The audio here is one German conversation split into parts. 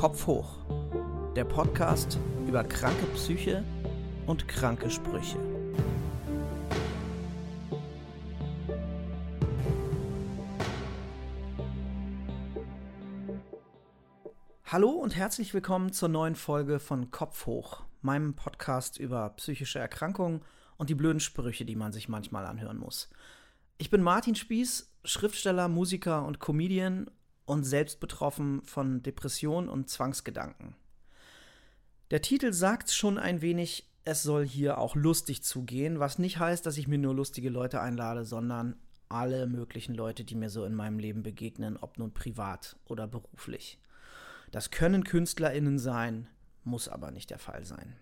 Kopf hoch. Der Podcast über kranke Psyche und kranke Sprüche. Hallo und herzlich willkommen zur neuen Folge von Kopf hoch, meinem Podcast über psychische Erkrankungen und die blöden Sprüche, die man sich manchmal anhören muss. Ich bin Martin Spieß, Schriftsteller, Musiker und Comedian und selbst betroffen von Depressionen und Zwangsgedanken. Der Titel sagt schon ein wenig, es soll hier auch lustig zugehen, was nicht heißt, dass ich mir nur lustige Leute einlade, sondern alle möglichen Leute, die mir so in meinem Leben begegnen, ob nun privat oder beruflich. Das können Künstlerinnen sein, muss aber nicht der Fall sein.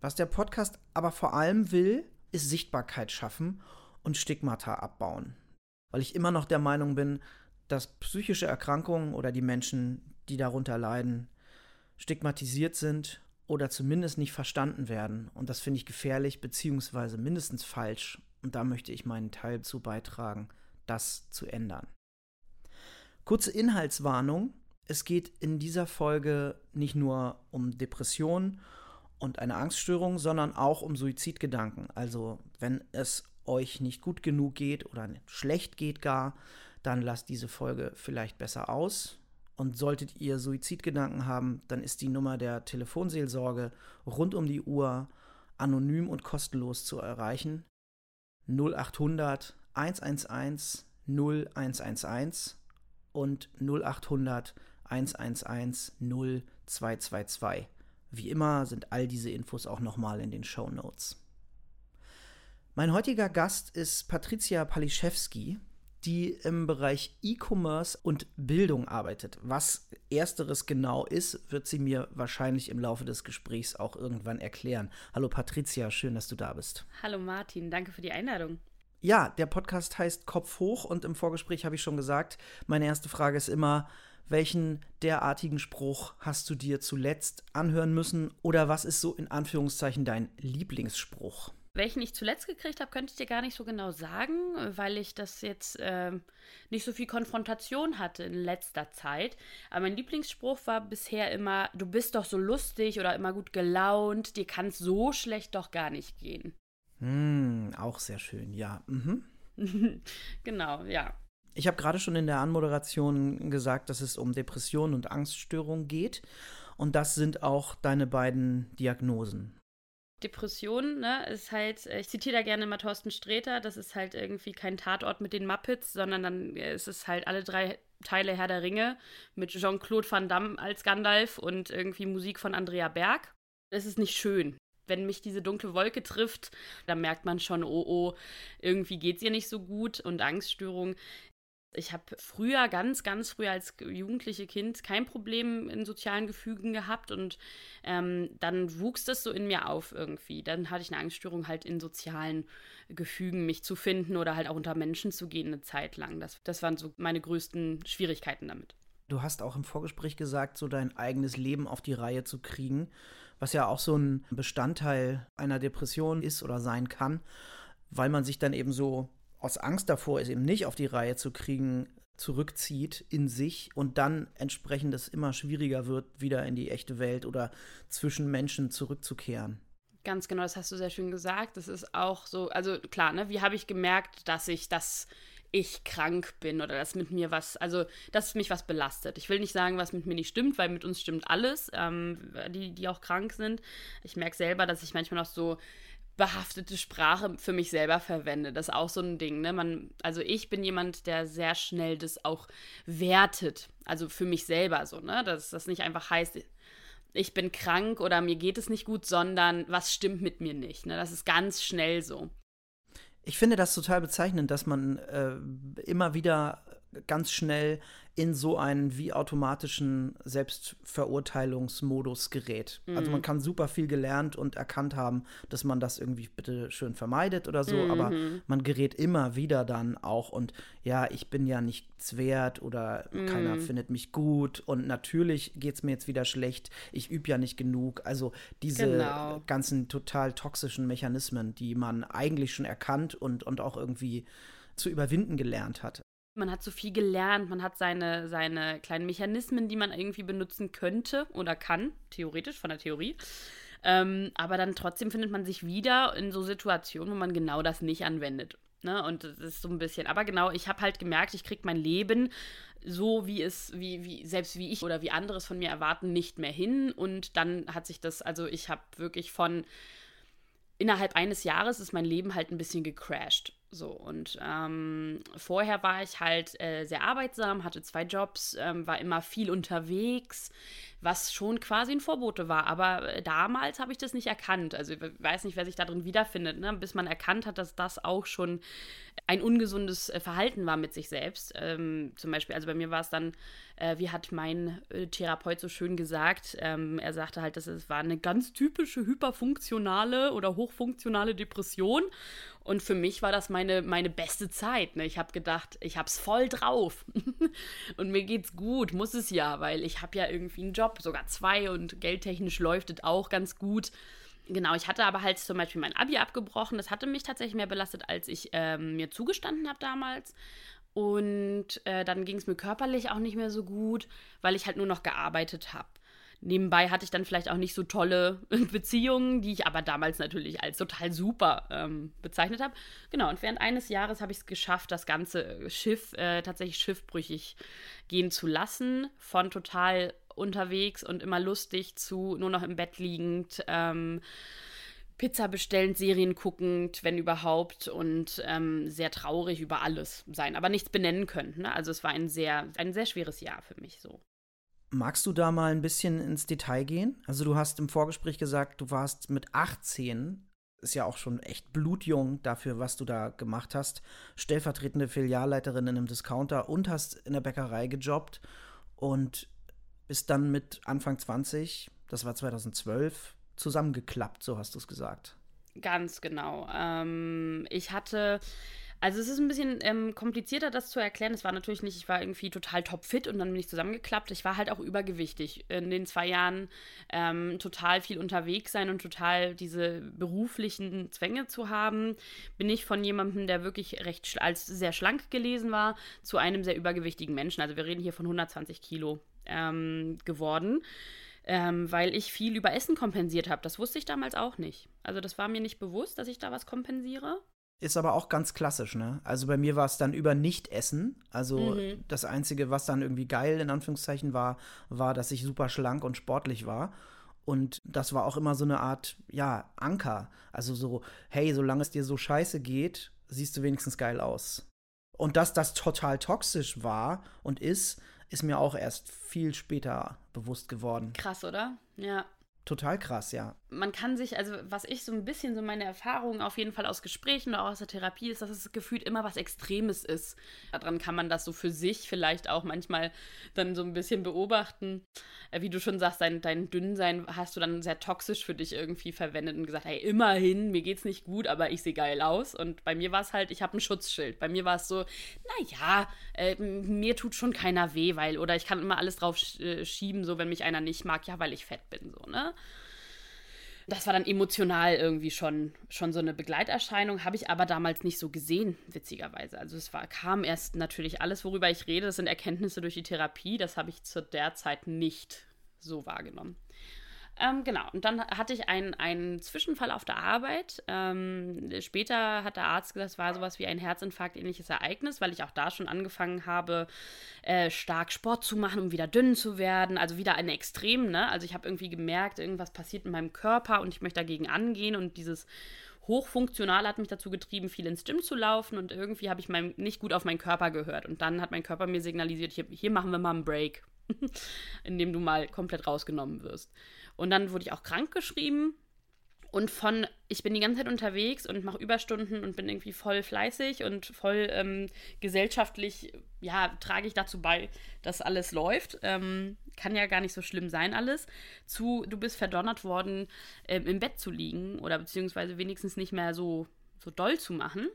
Was der Podcast aber vor allem will, ist Sichtbarkeit schaffen und Stigmata abbauen. Weil ich immer noch der Meinung bin, dass psychische Erkrankungen oder die Menschen, die darunter leiden, stigmatisiert sind oder zumindest nicht verstanden werden. Und das finde ich gefährlich beziehungsweise mindestens falsch. Und da möchte ich meinen Teil zu beitragen, das zu ändern. Kurze Inhaltswarnung. Es geht in dieser Folge nicht nur um Depressionen und eine Angststörung, sondern auch um Suizidgedanken. Also wenn es euch nicht gut genug geht oder schlecht geht gar, dann lasst diese Folge vielleicht besser aus. Und solltet ihr Suizidgedanken haben, dann ist die Nummer der Telefonseelsorge rund um die Uhr anonym und kostenlos zu erreichen. 0800 111 0111 und 0800 111 0222. Wie immer sind all diese Infos auch nochmal in den Show Notes. Mein heutiger Gast ist Patricia Paliszewski die im Bereich E-Commerce und Bildung arbeitet. Was ersteres genau ist, wird sie mir wahrscheinlich im Laufe des Gesprächs auch irgendwann erklären. Hallo Patricia, schön, dass du da bist. Hallo Martin, danke für die Einladung. Ja, der Podcast heißt Kopf hoch und im Vorgespräch habe ich schon gesagt, meine erste Frage ist immer, welchen derartigen Spruch hast du dir zuletzt anhören müssen oder was ist so in Anführungszeichen dein Lieblingsspruch? Welchen ich zuletzt gekriegt habe, könnte ich dir gar nicht so genau sagen, weil ich das jetzt äh, nicht so viel Konfrontation hatte in letzter Zeit. Aber mein Lieblingsspruch war bisher immer, du bist doch so lustig oder immer gut gelaunt, dir kann es so schlecht doch gar nicht gehen. Hm, auch sehr schön, ja. Mhm. genau, ja. Ich habe gerade schon in der Anmoderation gesagt, dass es um Depressionen und Angststörungen geht. Und das sind auch deine beiden Diagnosen. Depression, ne, ist halt, äh, ich zitiere da gerne mal Thorsten Sträter, das ist halt irgendwie kein Tatort mit den Muppets, sondern dann äh, ist es halt alle drei Teile Herr der Ringe mit Jean-Claude Van Damme als Gandalf und irgendwie Musik von Andrea Berg. Es ist nicht schön. Wenn mich diese dunkle Wolke trifft, dann merkt man schon, oh oh, irgendwie geht es ihr nicht so gut und Angststörung ich habe früher, ganz, ganz früher als jugendliche Kind kein Problem in sozialen Gefügen gehabt und ähm, dann wuchs das so in mir auf irgendwie. Dann hatte ich eine Angststörung, halt in sozialen Gefügen mich zu finden oder halt auch unter Menschen zu gehen eine Zeit lang. Das, das waren so meine größten Schwierigkeiten damit. Du hast auch im Vorgespräch gesagt, so dein eigenes Leben auf die Reihe zu kriegen, was ja auch so ein Bestandteil einer Depression ist oder sein kann, weil man sich dann eben so aus Angst davor, es eben nicht auf die Reihe zu kriegen, zurückzieht in sich und dann entsprechend es immer schwieriger wird, wieder in die echte Welt oder zwischen Menschen zurückzukehren. Ganz genau, das hast du sehr schön gesagt. Das ist auch so, also klar, ne, wie habe ich gemerkt, dass ich das ich krank bin oder dass mit mir was, also dass mich was belastet. Ich will nicht sagen, was mit mir nicht stimmt, weil mit uns stimmt alles, ähm, die, die auch krank sind. Ich merke selber, dass ich manchmal noch so behaftete Sprache für mich selber verwende. Das ist auch so ein Ding, ne? Man, also ich bin jemand, der sehr schnell das auch wertet. Also für mich selber so, ne? Dass das nicht einfach heißt, ich bin krank oder mir geht es nicht gut, sondern was stimmt mit mir nicht. Ne? Das ist ganz schnell so. Ich finde das total bezeichnend, dass man äh, immer wieder ganz schnell in so einen wie automatischen Selbstverurteilungsmodus gerät. Mhm. Also man kann super viel gelernt und erkannt haben, dass man das irgendwie bitte schön vermeidet oder so, mhm. aber man gerät immer wieder dann auch und ja, ich bin ja nichts wert oder mhm. keiner findet mich gut und natürlich geht es mir jetzt wieder schlecht, ich übe ja nicht genug. Also diese genau. ganzen total toxischen Mechanismen, die man eigentlich schon erkannt und, und auch irgendwie zu überwinden gelernt hat. Man hat so viel gelernt, man hat seine, seine kleinen Mechanismen, die man irgendwie benutzen könnte oder kann, theoretisch, von der Theorie. Ähm, aber dann trotzdem findet man sich wieder in so Situationen, wo man genau das nicht anwendet. Ne? Und das ist so ein bisschen. Aber genau, ich habe halt gemerkt, ich kriege mein Leben so, wie es, wie, wie, selbst wie ich oder wie anderes von mir erwarten, nicht mehr hin. Und dann hat sich das, also ich habe wirklich von innerhalb eines Jahres ist mein Leben halt ein bisschen gecrashed. So, und ähm, vorher war ich halt äh, sehr arbeitsam, hatte zwei Jobs, ähm, war immer viel unterwegs, was schon quasi ein Vorbote war. Aber äh, damals habe ich das nicht erkannt. Also ich weiß nicht, wer sich darin wiederfindet, ne? bis man erkannt hat, dass das auch schon ein ungesundes äh, Verhalten war mit sich selbst. Ähm, zum Beispiel, also bei mir war es dann, äh, wie hat mein äh, Therapeut so schön gesagt, ähm, er sagte halt, dass es war eine ganz typische hyperfunktionale oder hochfunktionale Depression. Und für mich war das meine, meine beste Zeit. Ne? Ich habe gedacht, ich habe es voll drauf. und mir geht's gut, muss es ja, weil ich habe ja irgendwie einen Job, sogar zwei und geldtechnisch läuft es auch ganz gut. Genau, ich hatte aber halt zum Beispiel mein Abi abgebrochen. Das hatte mich tatsächlich mehr belastet, als ich ähm, mir zugestanden habe damals. Und äh, dann ging es mir körperlich auch nicht mehr so gut, weil ich halt nur noch gearbeitet habe. Nebenbei hatte ich dann vielleicht auch nicht so tolle Beziehungen, die ich aber damals natürlich als total super ähm, bezeichnet habe. Genau, und während eines Jahres habe ich es geschafft, das ganze Schiff äh, tatsächlich schiffbrüchig gehen zu lassen. Von total unterwegs und immer lustig zu nur noch im Bett liegend. Ähm, Pizza bestellend, Serien guckend, wenn überhaupt, und ähm, sehr traurig über alles sein, aber nichts benennen können. Ne? Also es war ein sehr, ein sehr schweres Jahr für mich so. Magst du da mal ein bisschen ins Detail gehen? Also du hast im Vorgespräch gesagt, du warst mit 18, ist ja auch schon echt blutjung dafür, was du da gemacht hast, stellvertretende Filialleiterin in einem Discounter und hast in der Bäckerei gejobbt und bist dann mit Anfang 20, das war 2012, zusammengeklappt, so hast du es gesagt. Ganz genau. Ähm, ich hatte also es ist ein bisschen ähm, komplizierter, das zu erklären. Es war natürlich nicht, ich war irgendwie total topfit und dann bin ich zusammengeklappt. Ich war halt auch übergewichtig. In den zwei Jahren ähm, total viel unterwegs sein und total diese beruflichen Zwänge zu haben, bin ich von jemandem, der wirklich recht als sehr schlank gelesen war, zu einem sehr übergewichtigen Menschen. Also wir reden hier von 120 Kilo ähm, geworden. Ähm, weil ich viel über Essen kompensiert habe. Das wusste ich damals auch nicht. Also das war mir nicht bewusst, dass ich da was kompensiere. Ist aber auch ganz klassisch, ne? Also bei mir war es dann über Nicht-Essen. Also mhm. das Einzige, was dann irgendwie geil in Anführungszeichen war, war, dass ich super schlank und sportlich war. Und das war auch immer so eine Art, ja, Anker. Also so, hey, solange es dir so scheiße geht, siehst du wenigstens geil aus. Und dass das total toxisch war und ist, ist mir auch erst viel später bewusst geworden. Krass, oder? Ja. Total krass, ja. Man kann sich, also was ich so ein bisschen, so meine Erfahrungen auf jeden Fall aus Gesprächen oder auch aus der Therapie ist, dass es gefühlt immer was Extremes ist. Daran kann man das so für sich vielleicht auch manchmal dann so ein bisschen beobachten. Äh, wie du schon sagst, dein, dein Dünnsein hast du dann sehr toxisch für dich irgendwie verwendet und gesagt, hey, immerhin, mir geht's nicht gut, aber ich sehe geil aus. Und bei mir war es halt, ich habe ein Schutzschild. Bei mir war es so, naja, äh, mir tut schon keiner weh, weil, oder ich kann immer alles drauf äh, schieben, so wenn mich einer nicht mag, ja, weil ich fett bin, so, ne? Das war dann emotional irgendwie schon, schon so eine Begleiterscheinung, habe ich aber damals nicht so gesehen, witzigerweise. Also es war, kam erst natürlich alles, worüber ich rede, das sind Erkenntnisse durch die Therapie, das habe ich zu der Zeit nicht so wahrgenommen. Ähm, genau, und dann hatte ich einen, einen Zwischenfall auf der Arbeit. Ähm, später hat der Arzt gesagt, es war sowas wie ein Herzinfarkt, ähnliches Ereignis, weil ich auch da schon angefangen habe, äh, stark Sport zu machen, um wieder dünn zu werden. Also wieder ein Extrem, ne? Also ich habe irgendwie gemerkt, irgendwas passiert in meinem Körper und ich möchte dagegen angehen und dieses Hochfunktional hat mich dazu getrieben, viel ins Gym zu laufen und irgendwie habe ich mein, nicht gut auf meinen Körper gehört. Und dann hat mein Körper mir signalisiert, hier, hier machen wir mal einen Break, in dem du mal komplett rausgenommen wirst. Und dann wurde ich auch krank geschrieben. Und von, ich bin die ganze Zeit unterwegs und mache Überstunden und bin irgendwie voll fleißig und voll ähm, gesellschaftlich, ja, trage ich dazu bei, dass alles läuft. Ähm, kann ja gar nicht so schlimm sein alles. Zu, du bist verdonnert worden, ähm, im Bett zu liegen oder beziehungsweise wenigstens nicht mehr so, so doll zu machen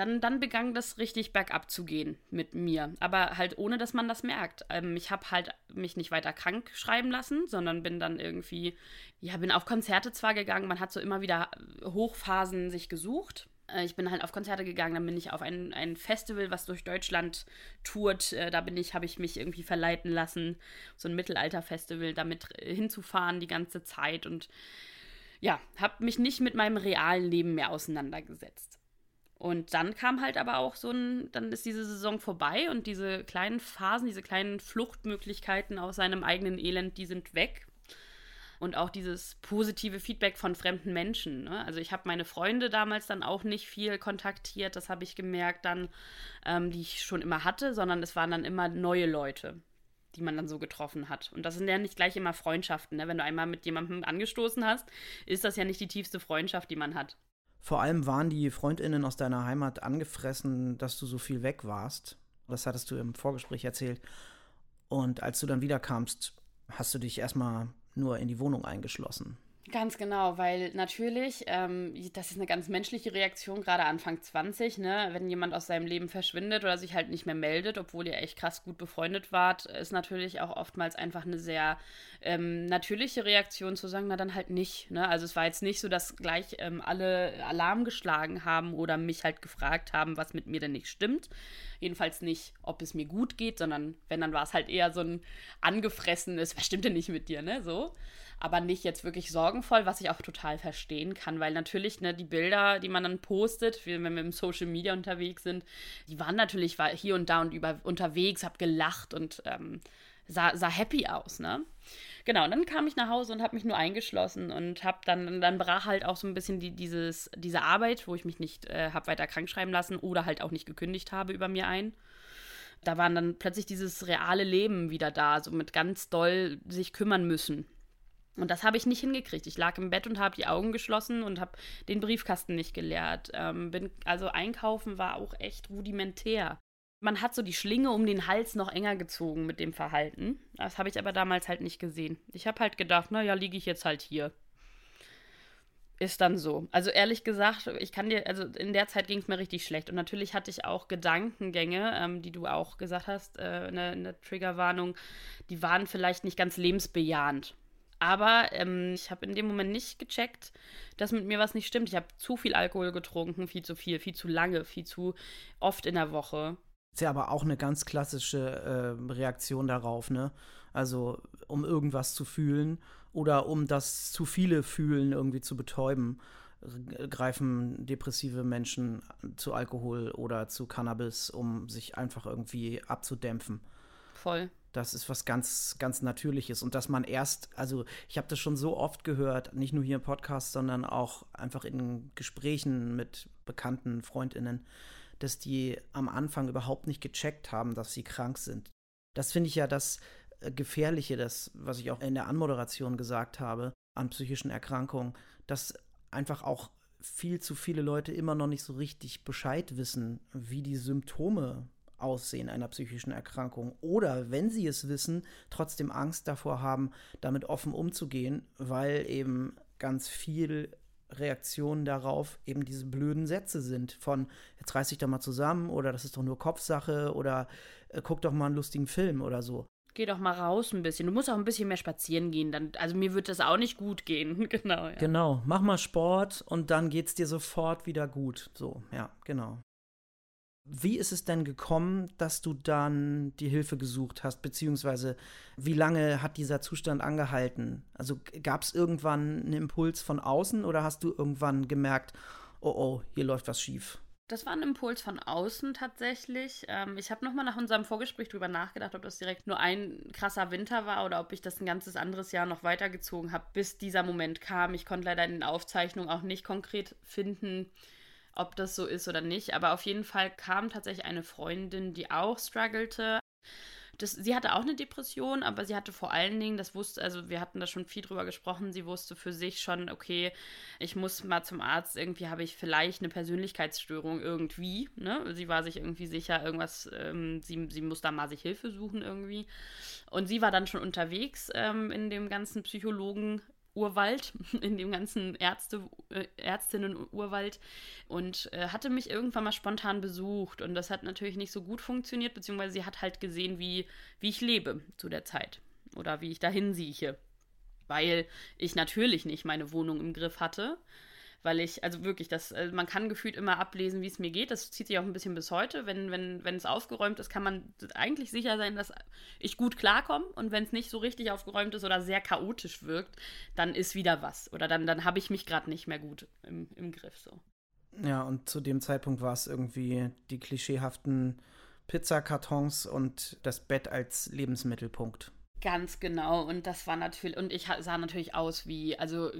dann, dann begann das richtig bergab zu gehen mit mir. Aber halt ohne, dass man das merkt. Ähm, ich habe halt mich nicht weiter krank schreiben lassen, sondern bin dann irgendwie, ja, bin auf Konzerte zwar gegangen, man hat so immer wieder Hochphasen sich gesucht. Äh, ich bin halt auf Konzerte gegangen, dann bin ich auf ein, ein Festival, was durch Deutschland tourt. Äh, da bin ich, habe ich mich irgendwie verleiten lassen, so ein Mittelalterfestival, damit äh, hinzufahren die ganze Zeit und ja, habe mich nicht mit meinem realen Leben mehr auseinandergesetzt. Und dann kam halt aber auch so ein, dann ist diese Saison vorbei und diese kleinen Phasen, diese kleinen Fluchtmöglichkeiten aus seinem eigenen Elend, die sind weg und auch dieses positive Feedback von fremden Menschen. Ne? Also ich habe meine Freunde damals dann auch nicht viel kontaktiert, das habe ich gemerkt dann, ähm, die ich schon immer hatte, sondern es waren dann immer neue Leute die man dann so getroffen hat. Und das sind ja nicht gleich immer Freundschaften. Ne? Wenn du einmal mit jemandem angestoßen hast, ist das ja nicht die tiefste Freundschaft, die man hat. Vor allem waren die Freundinnen aus deiner Heimat angefressen, dass du so viel weg warst. Das hattest du im Vorgespräch erzählt. Und als du dann wiederkamst, hast du dich erstmal nur in die Wohnung eingeschlossen. Ganz genau, weil natürlich, ähm, das ist eine ganz menschliche Reaktion, gerade Anfang 20, ne? wenn jemand aus seinem Leben verschwindet oder sich halt nicht mehr meldet, obwohl ihr echt krass gut befreundet wart, ist natürlich auch oftmals einfach eine sehr ähm, natürliche Reaktion zu sagen, na dann halt nicht. Ne? Also es war jetzt nicht so, dass gleich ähm, alle Alarm geschlagen haben oder mich halt gefragt haben, was mit mir denn nicht stimmt. Jedenfalls nicht, ob es mir gut geht, sondern wenn, dann war es halt eher so ein angefressenes, was stimmt denn nicht mit dir, ne? So aber nicht jetzt wirklich sorgenvoll, was ich auch total verstehen kann, weil natürlich ne, die Bilder, die man dann postet, wenn wir im Social Media unterwegs sind, die waren natürlich war hier und da und über, unterwegs, hab gelacht und ähm, sah, sah happy aus, ne? Genau, und dann kam ich nach Hause und habe mich nur eingeschlossen und habe dann, dann brach halt auch so ein bisschen die, dieses, diese Arbeit, wo ich mich nicht äh, habe weiter krank schreiben lassen oder halt auch nicht gekündigt habe über mir ein. Da waren dann plötzlich dieses reale Leben wieder da, so mit ganz doll sich kümmern müssen und das habe ich nicht hingekriegt. Ich lag im Bett und habe die Augen geschlossen und habe den Briefkasten nicht geleert. Ähm, bin, also einkaufen war auch echt rudimentär. Man hat so die Schlinge um den Hals noch enger gezogen mit dem Verhalten. Das habe ich aber damals halt nicht gesehen. Ich habe halt gedacht, naja, liege ich jetzt halt hier. Ist dann so. Also ehrlich gesagt, ich kann dir, also in der Zeit ging es mir richtig schlecht. Und natürlich hatte ich auch Gedankengänge, ähm, die du auch gesagt hast, äh, in, der, in der Triggerwarnung, die waren vielleicht nicht ganz lebensbejahend. Aber ähm, ich habe in dem Moment nicht gecheckt, dass mit mir was nicht stimmt. Ich habe zu viel Alkohol getrunken, viel zu viel, viel zu lange, viel zu oft in der Woche. Ist ja aber auch eine ganz klassische äh, Reaktion darauf, ne? Also, um irgendwas zu fühlen oder um das zu viele Fühlen irgendwie zu betäuben, greifen depressive Menschen zu Alkohol oder zu Cannabis, um sich einfach irgendwie abzudämpfen. Voll das ist was ganz, ganz Natürliches. Und dass man erst, also ich habe das schon so oft gehört, nicht nur hier im Podcast, sondern auch einfach in Gesprächen mit bekannten Freundinnen, dass die am Anfang überhaupt nicht gecheckt haben, dass sie krank sind. Das finde ich ja das äh, Gefährliche, das, was ich auch in der Anmoderation gesagt habe, an psychischen Erkrankungen, dass einfach auch viel zu viele Leute immer noch nicht so richtig Bescheid wissen, wie die Symptome Aussehen einer psychischen Erkrankung oder, wenn sie es wissen, trotzdem Angst davor haben, damit offen umzugehen, weil eben ganz viel Reaktionen darauf eben diese blöden Sätze sind von jetzt reiß dich doch mal zusammen oder das ist doch nur Kopfsache oder äh, guck doch mal einen lustigen Film oder so. Geh doch mal raus ein bisschen. Du musst auch ein bisschen mehr spazieren gehen. Dann, also mir wird das auch nicht gut gehen. genau. Ja. Genau. Mach mal Sport und dann geht's dir sofort wieder gut. So, ja, genau. Wie ist es denn gekommen, dass du dann die Hilfe gesucht hast, beziehungsweise wie lange hat dieser Zustand angehalten? Also gab es irgendwann einen Impuls von außen oder hast du irgendwann gemerkt, oh oh, hier läuft was schief? Das war ein Impuls von außen tatsächlich. Ähm, ich habe nochmal nach unserem Vorgespräch drüber nachgedacht, ob das direkt nur ein krasser Winter war oder ob ich das ein ganzes anderes Jahr noch weitergezogen habe, bis dieser Moment kam. Ich konnte leider in den Aufzeichnungen auch nicht konkret finden, ob das so ist oder nicht. Aber auf jeden Fall kam tatsächlich eine Freundin, die auch struggelte. Das, sie hatte auch eine Depression, aber sie hatte vor allen Dingen, das wusste, also wir hatten da schon viel drüber gesprochen, sie wusste für sich schon, okay, ich muss mal zum Arzt, irgendwie habe ich vielleicht eine Persönlichkeitsstörung irgendwie, ne? Sie war sich irgendwie sicher, irgendwas, ähm, sie, sie muss da mal sich Hilfe suchen irgendwie. Und sie war dann schon unterwegs ähm, in dem ganzen Psychologen Urwald, in dem ganzen Ärzte, äh, Ärztinnen-Urwald und äh, hatte mich irgendwann mal spontan besucht und das hat natürlich nicht so gut funktioniert, beziehungsweise sie hat halt gesehen, wie, wie ich lebe zu der Zeit oder wie ich dahin sieche, weil ich natürlich nicht meine Wohnung im Griff hatte, weil ich, also wirklich, das, also man kann gefühlt immer ablesen, wie es mir geht. Das zieht sich auch ein bisschen bis heute. Wenn, wenn, wenn es aufgeräumt ist, kann man eigentlich sicher sein, dass ich gut klarkomme. Und wenn es nicht so richtig aufgeräumt ist oder sehr chaotisch wirkt, dann ist wieder was. Oder dann, dann habe ich mich gerade nicht mehr gut im, im Griff. So. Ja, und zu dem Zeitpunkt war es irgendwie die klischeehaften Pizzakartons und das Bett als Lebensmittelpunkt. Ganz genau. Und das war natürlich, und ich sah natürlich aus wie, also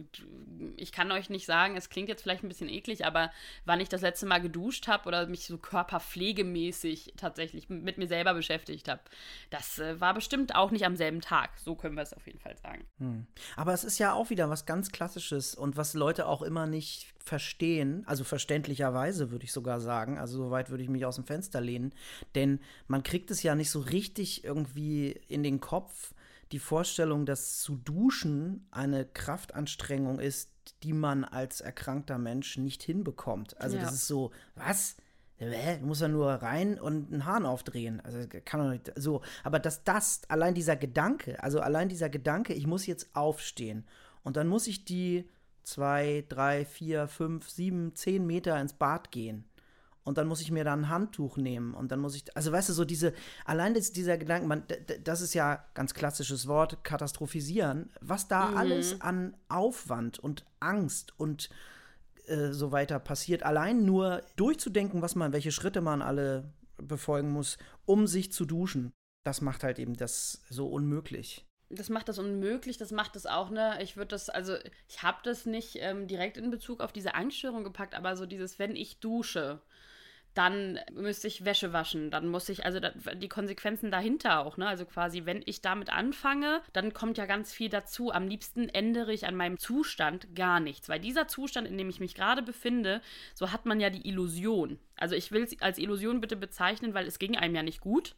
ich kann euch nicht sagen, es klingt jetzt vielleicht ein bisschen eklig, aber wann ich das letzte Mal geduscht habe oder mich so körperpflegemäßig tatsächlich mit mir selber beschäftigt habe, das äh, war bestimmt auch nicht am selben Tag. So können wir es auf jeden Fall sagen. Hm. Aber es ist ja auch wieder was ganz Klassisches und was Leute auch immer nicht verstehen, also verständlicherweise würde ich sogar sagen, also soweit würde ich mich aus dem Fenster lehnen, denn man kriegt es ja nicht so richtig irgendwie in den Kopf, die Vorstellung, dass zu duschen eine Kraftanstrengung ist, die man als erkrankter Mensch nicht hinbekommt. Also ja. das ist so, was? Du musst ja nur rein und einen Hahn aufdrehen. Also kann doch nicht so. Aber dass das, allein dieser Gedanke, also allein dieser Gedanke, ich muss jetzt aufstehen und dann muss ich die zwei, drei, vier, fünf, sieben, zehn Meter ins Bad gehen. Und dann muss ich mir da ein Handtuch nehmen. Und dann muss ich, also weißt du, so diese, allein das, dieser Gedanke, man, das ist ja ganz klassisches Wort, katastrophisieren, was da mhm. alles an Aufwand und Angst und äh, so weiter passiert. Allein nur durchzudenken, was man, welche Schritte man alle befolgen muss, um sich zu duschen. Das macht halt eben das so unmöglich das macht das unmöglich, das macht das auch, ne? Ich würde das, also ich habe das nicht ähm, direkt in Bezug auf diese Angststörung gepackt, aber so dieses, wenn ich dusche, dann müsste ich Wäsche waschen, dann muss ich, also da, die Konsequenzen dahinter auch, ne? Also quasi, wenn ich damit anfange, dann kommt ja ganz viel dazu. Am liebsten ändere ich an meinem Zustand gar nichts, weil dieser Zustand, in dem ich mich gerade befinde, so hat man ja die Illusion. Also ich will es als Illusion bitte bezeichnen, weil es ging einem ja nicht gut.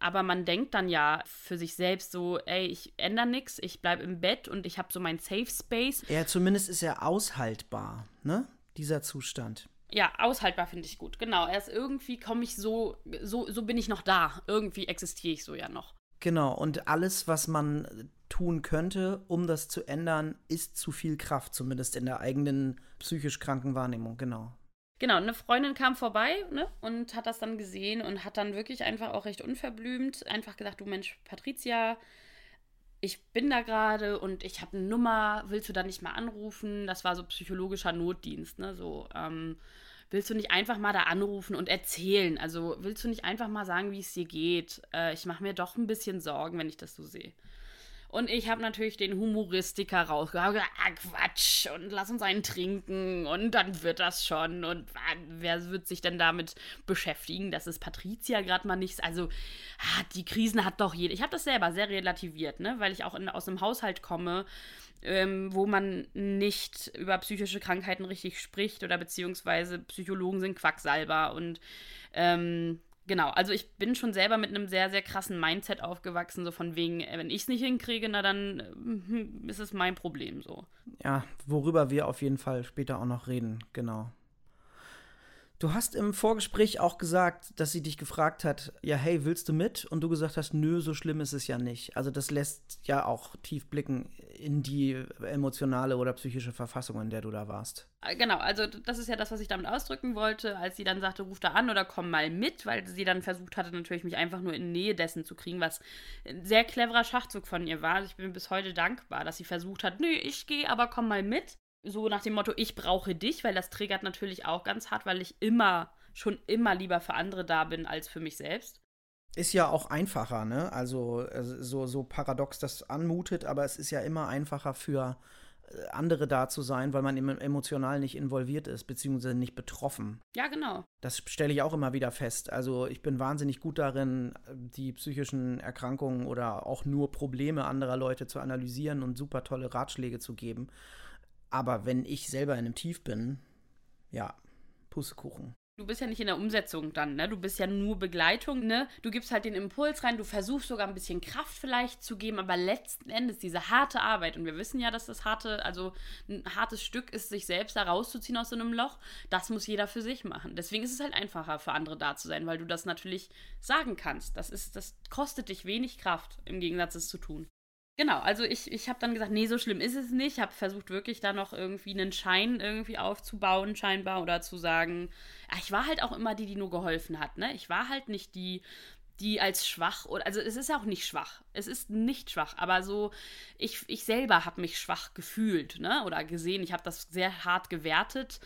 Aber man denkt dann ja für sich selbst so, ey, ich ändere nichts, ich bleibe im Bett und ich habe so mein Safe Space. Ja, zumindest ist er aushaltbar, ne? Dieser Zustand. Ja, aushaltbar finde ich gut. Genau. Erst irgendwie komme ich so, so, so bin ich noch da. Irgendwie existiere ich so ja noch. Genau. Und alles, was man tun könnte, um das zu ändern, ist zu viel Kraft, zumindest in der eigenen psychisch kranken Wahrnehmung. Genau. Genau, eine Freundin kam vorbei ne, und hat das dann gesehen und hat dann wirklich einfach auch recht unverblümt einfach gesagt, du Mensch, Patricia, ich bin da gerade und ich habe eine Nummer, willst du da nicht mal anrufen? Das war so psychologischer Notdienst, ne? So, ähm, willst du nicht einfach mal da anrufen und erzählen? Also willst du nicht einfach mal sagen, wie es dir geht? Äh, ich mache mir doch ein bisschen Sorgen, wenn ich das so sehe. Und ich habe natürlich den Humoristiker rausgehauen. Ah, Quatsch. Und lass uns einen trinken. Und dann wird das schon. Und ah, wer wird sich denn damit beschäftigen? Das ist Patricia gerade mal nichts. Also, ah, die Krisen hat doch jeder. Ich habe das selber sehr relativiert, ne? Weil ich auch in, aus einem Haushalt komme, ähm, wo man nicht über psychische Krankheiten richtig spricht oder beziehungsweise Psychologen sind Quacksalber und ähm, Genau, also ich bin schon selber mit einem sehr, sehr krassen Mindset aufgewachsen, so von wegen, äh, wenn ich es nicht hinkriege, na dann äh, ist es mein Problem so. Ja, worüber wir auf jeden Fall später auch noch reden, genau. Du hast im Vorgespräch auch gesagt, dass sie dich gefragt hat, ja, hey, willst du mit? Und du gesagt hast, nö, so schlimm ist es ja nicht. Also das lässt ja auch tief blicken in die emotionale oder psychische Verfassung, in der du da warst. Äh, genau, also das ist ja das, was ich damit ausdrücken wollte, als sie dann sagte, ruf da an oder komm mal mit, weil sie dann versucht hatte, natürlich mich einfach nur in Nähe dessen zu kriegen, was ein sehr cleverer Schachzug von ihr war. Also ich bin bis heute dankbar, dass sie versucht hat, nö, ich gehe, aber komm mal mit so nach dem Motto, ich brauche dich, weil das triggert natürlich auch ganz hart, weil ich immer, schon immer lieber für andere da bin als für mich selbst. Ist ja auch einfacher, ne? Also so, so paradox das anmutet, aber es ist ja immer einfacher für äh, andere da zu sein, weil man emotional nicht involviert ist, beziehungsweise nicht betroffen. Ja, genau. Das stelle ich auch immer wieder fest. Also ich bin wahnsinnig gut darin, die psychischen Erkrankungen oder auch nur Probleme anderer Leute zu analysieren und super tolle Ratschläge zu geben. Aber wenn ich selber in einem Tief bin, ja, Pussekuchen. Du bist ja nicht in der Umsetzung dann, ne? Du bist ja nur Begleitung, ne? Du gibst halt den Impuls rein, du versuchst sogar ein bisschen Kraft vielleicht zu geben, aber letzten Endes diese harte Arbeit, und wir wissen ja, dass das harte, also ein hartes Stück ist, sich selbst da rauszuziehen aus so einem Loch, das muss jeder für sich machen. Deswegen ist es halt einfacher für andere da zu sein, weil du das natürlich sagen kannst. Das ist, das kostet dich wenig Kraft, im Gegensatz es zu tun. Genau, also ich, ich habe dann gesagt, nee, so schlimm ist es nicht. Ich habe versucht, wirklich da noch irgendwie einen Schein irgendwie aufzubauen, scheinbar, oder zu sagen, ja, ich war halt auch immer die, die nur geholfen hat. Ne? Ich war halt nicht die, die als schwach, oder, also es ist auch nicht schwach. Es ist nicht schwach, aber so, ich, ich selber habe mich schwach gefühlt, ne? Oder gesehen. Ich habe das sehr hart gewertet.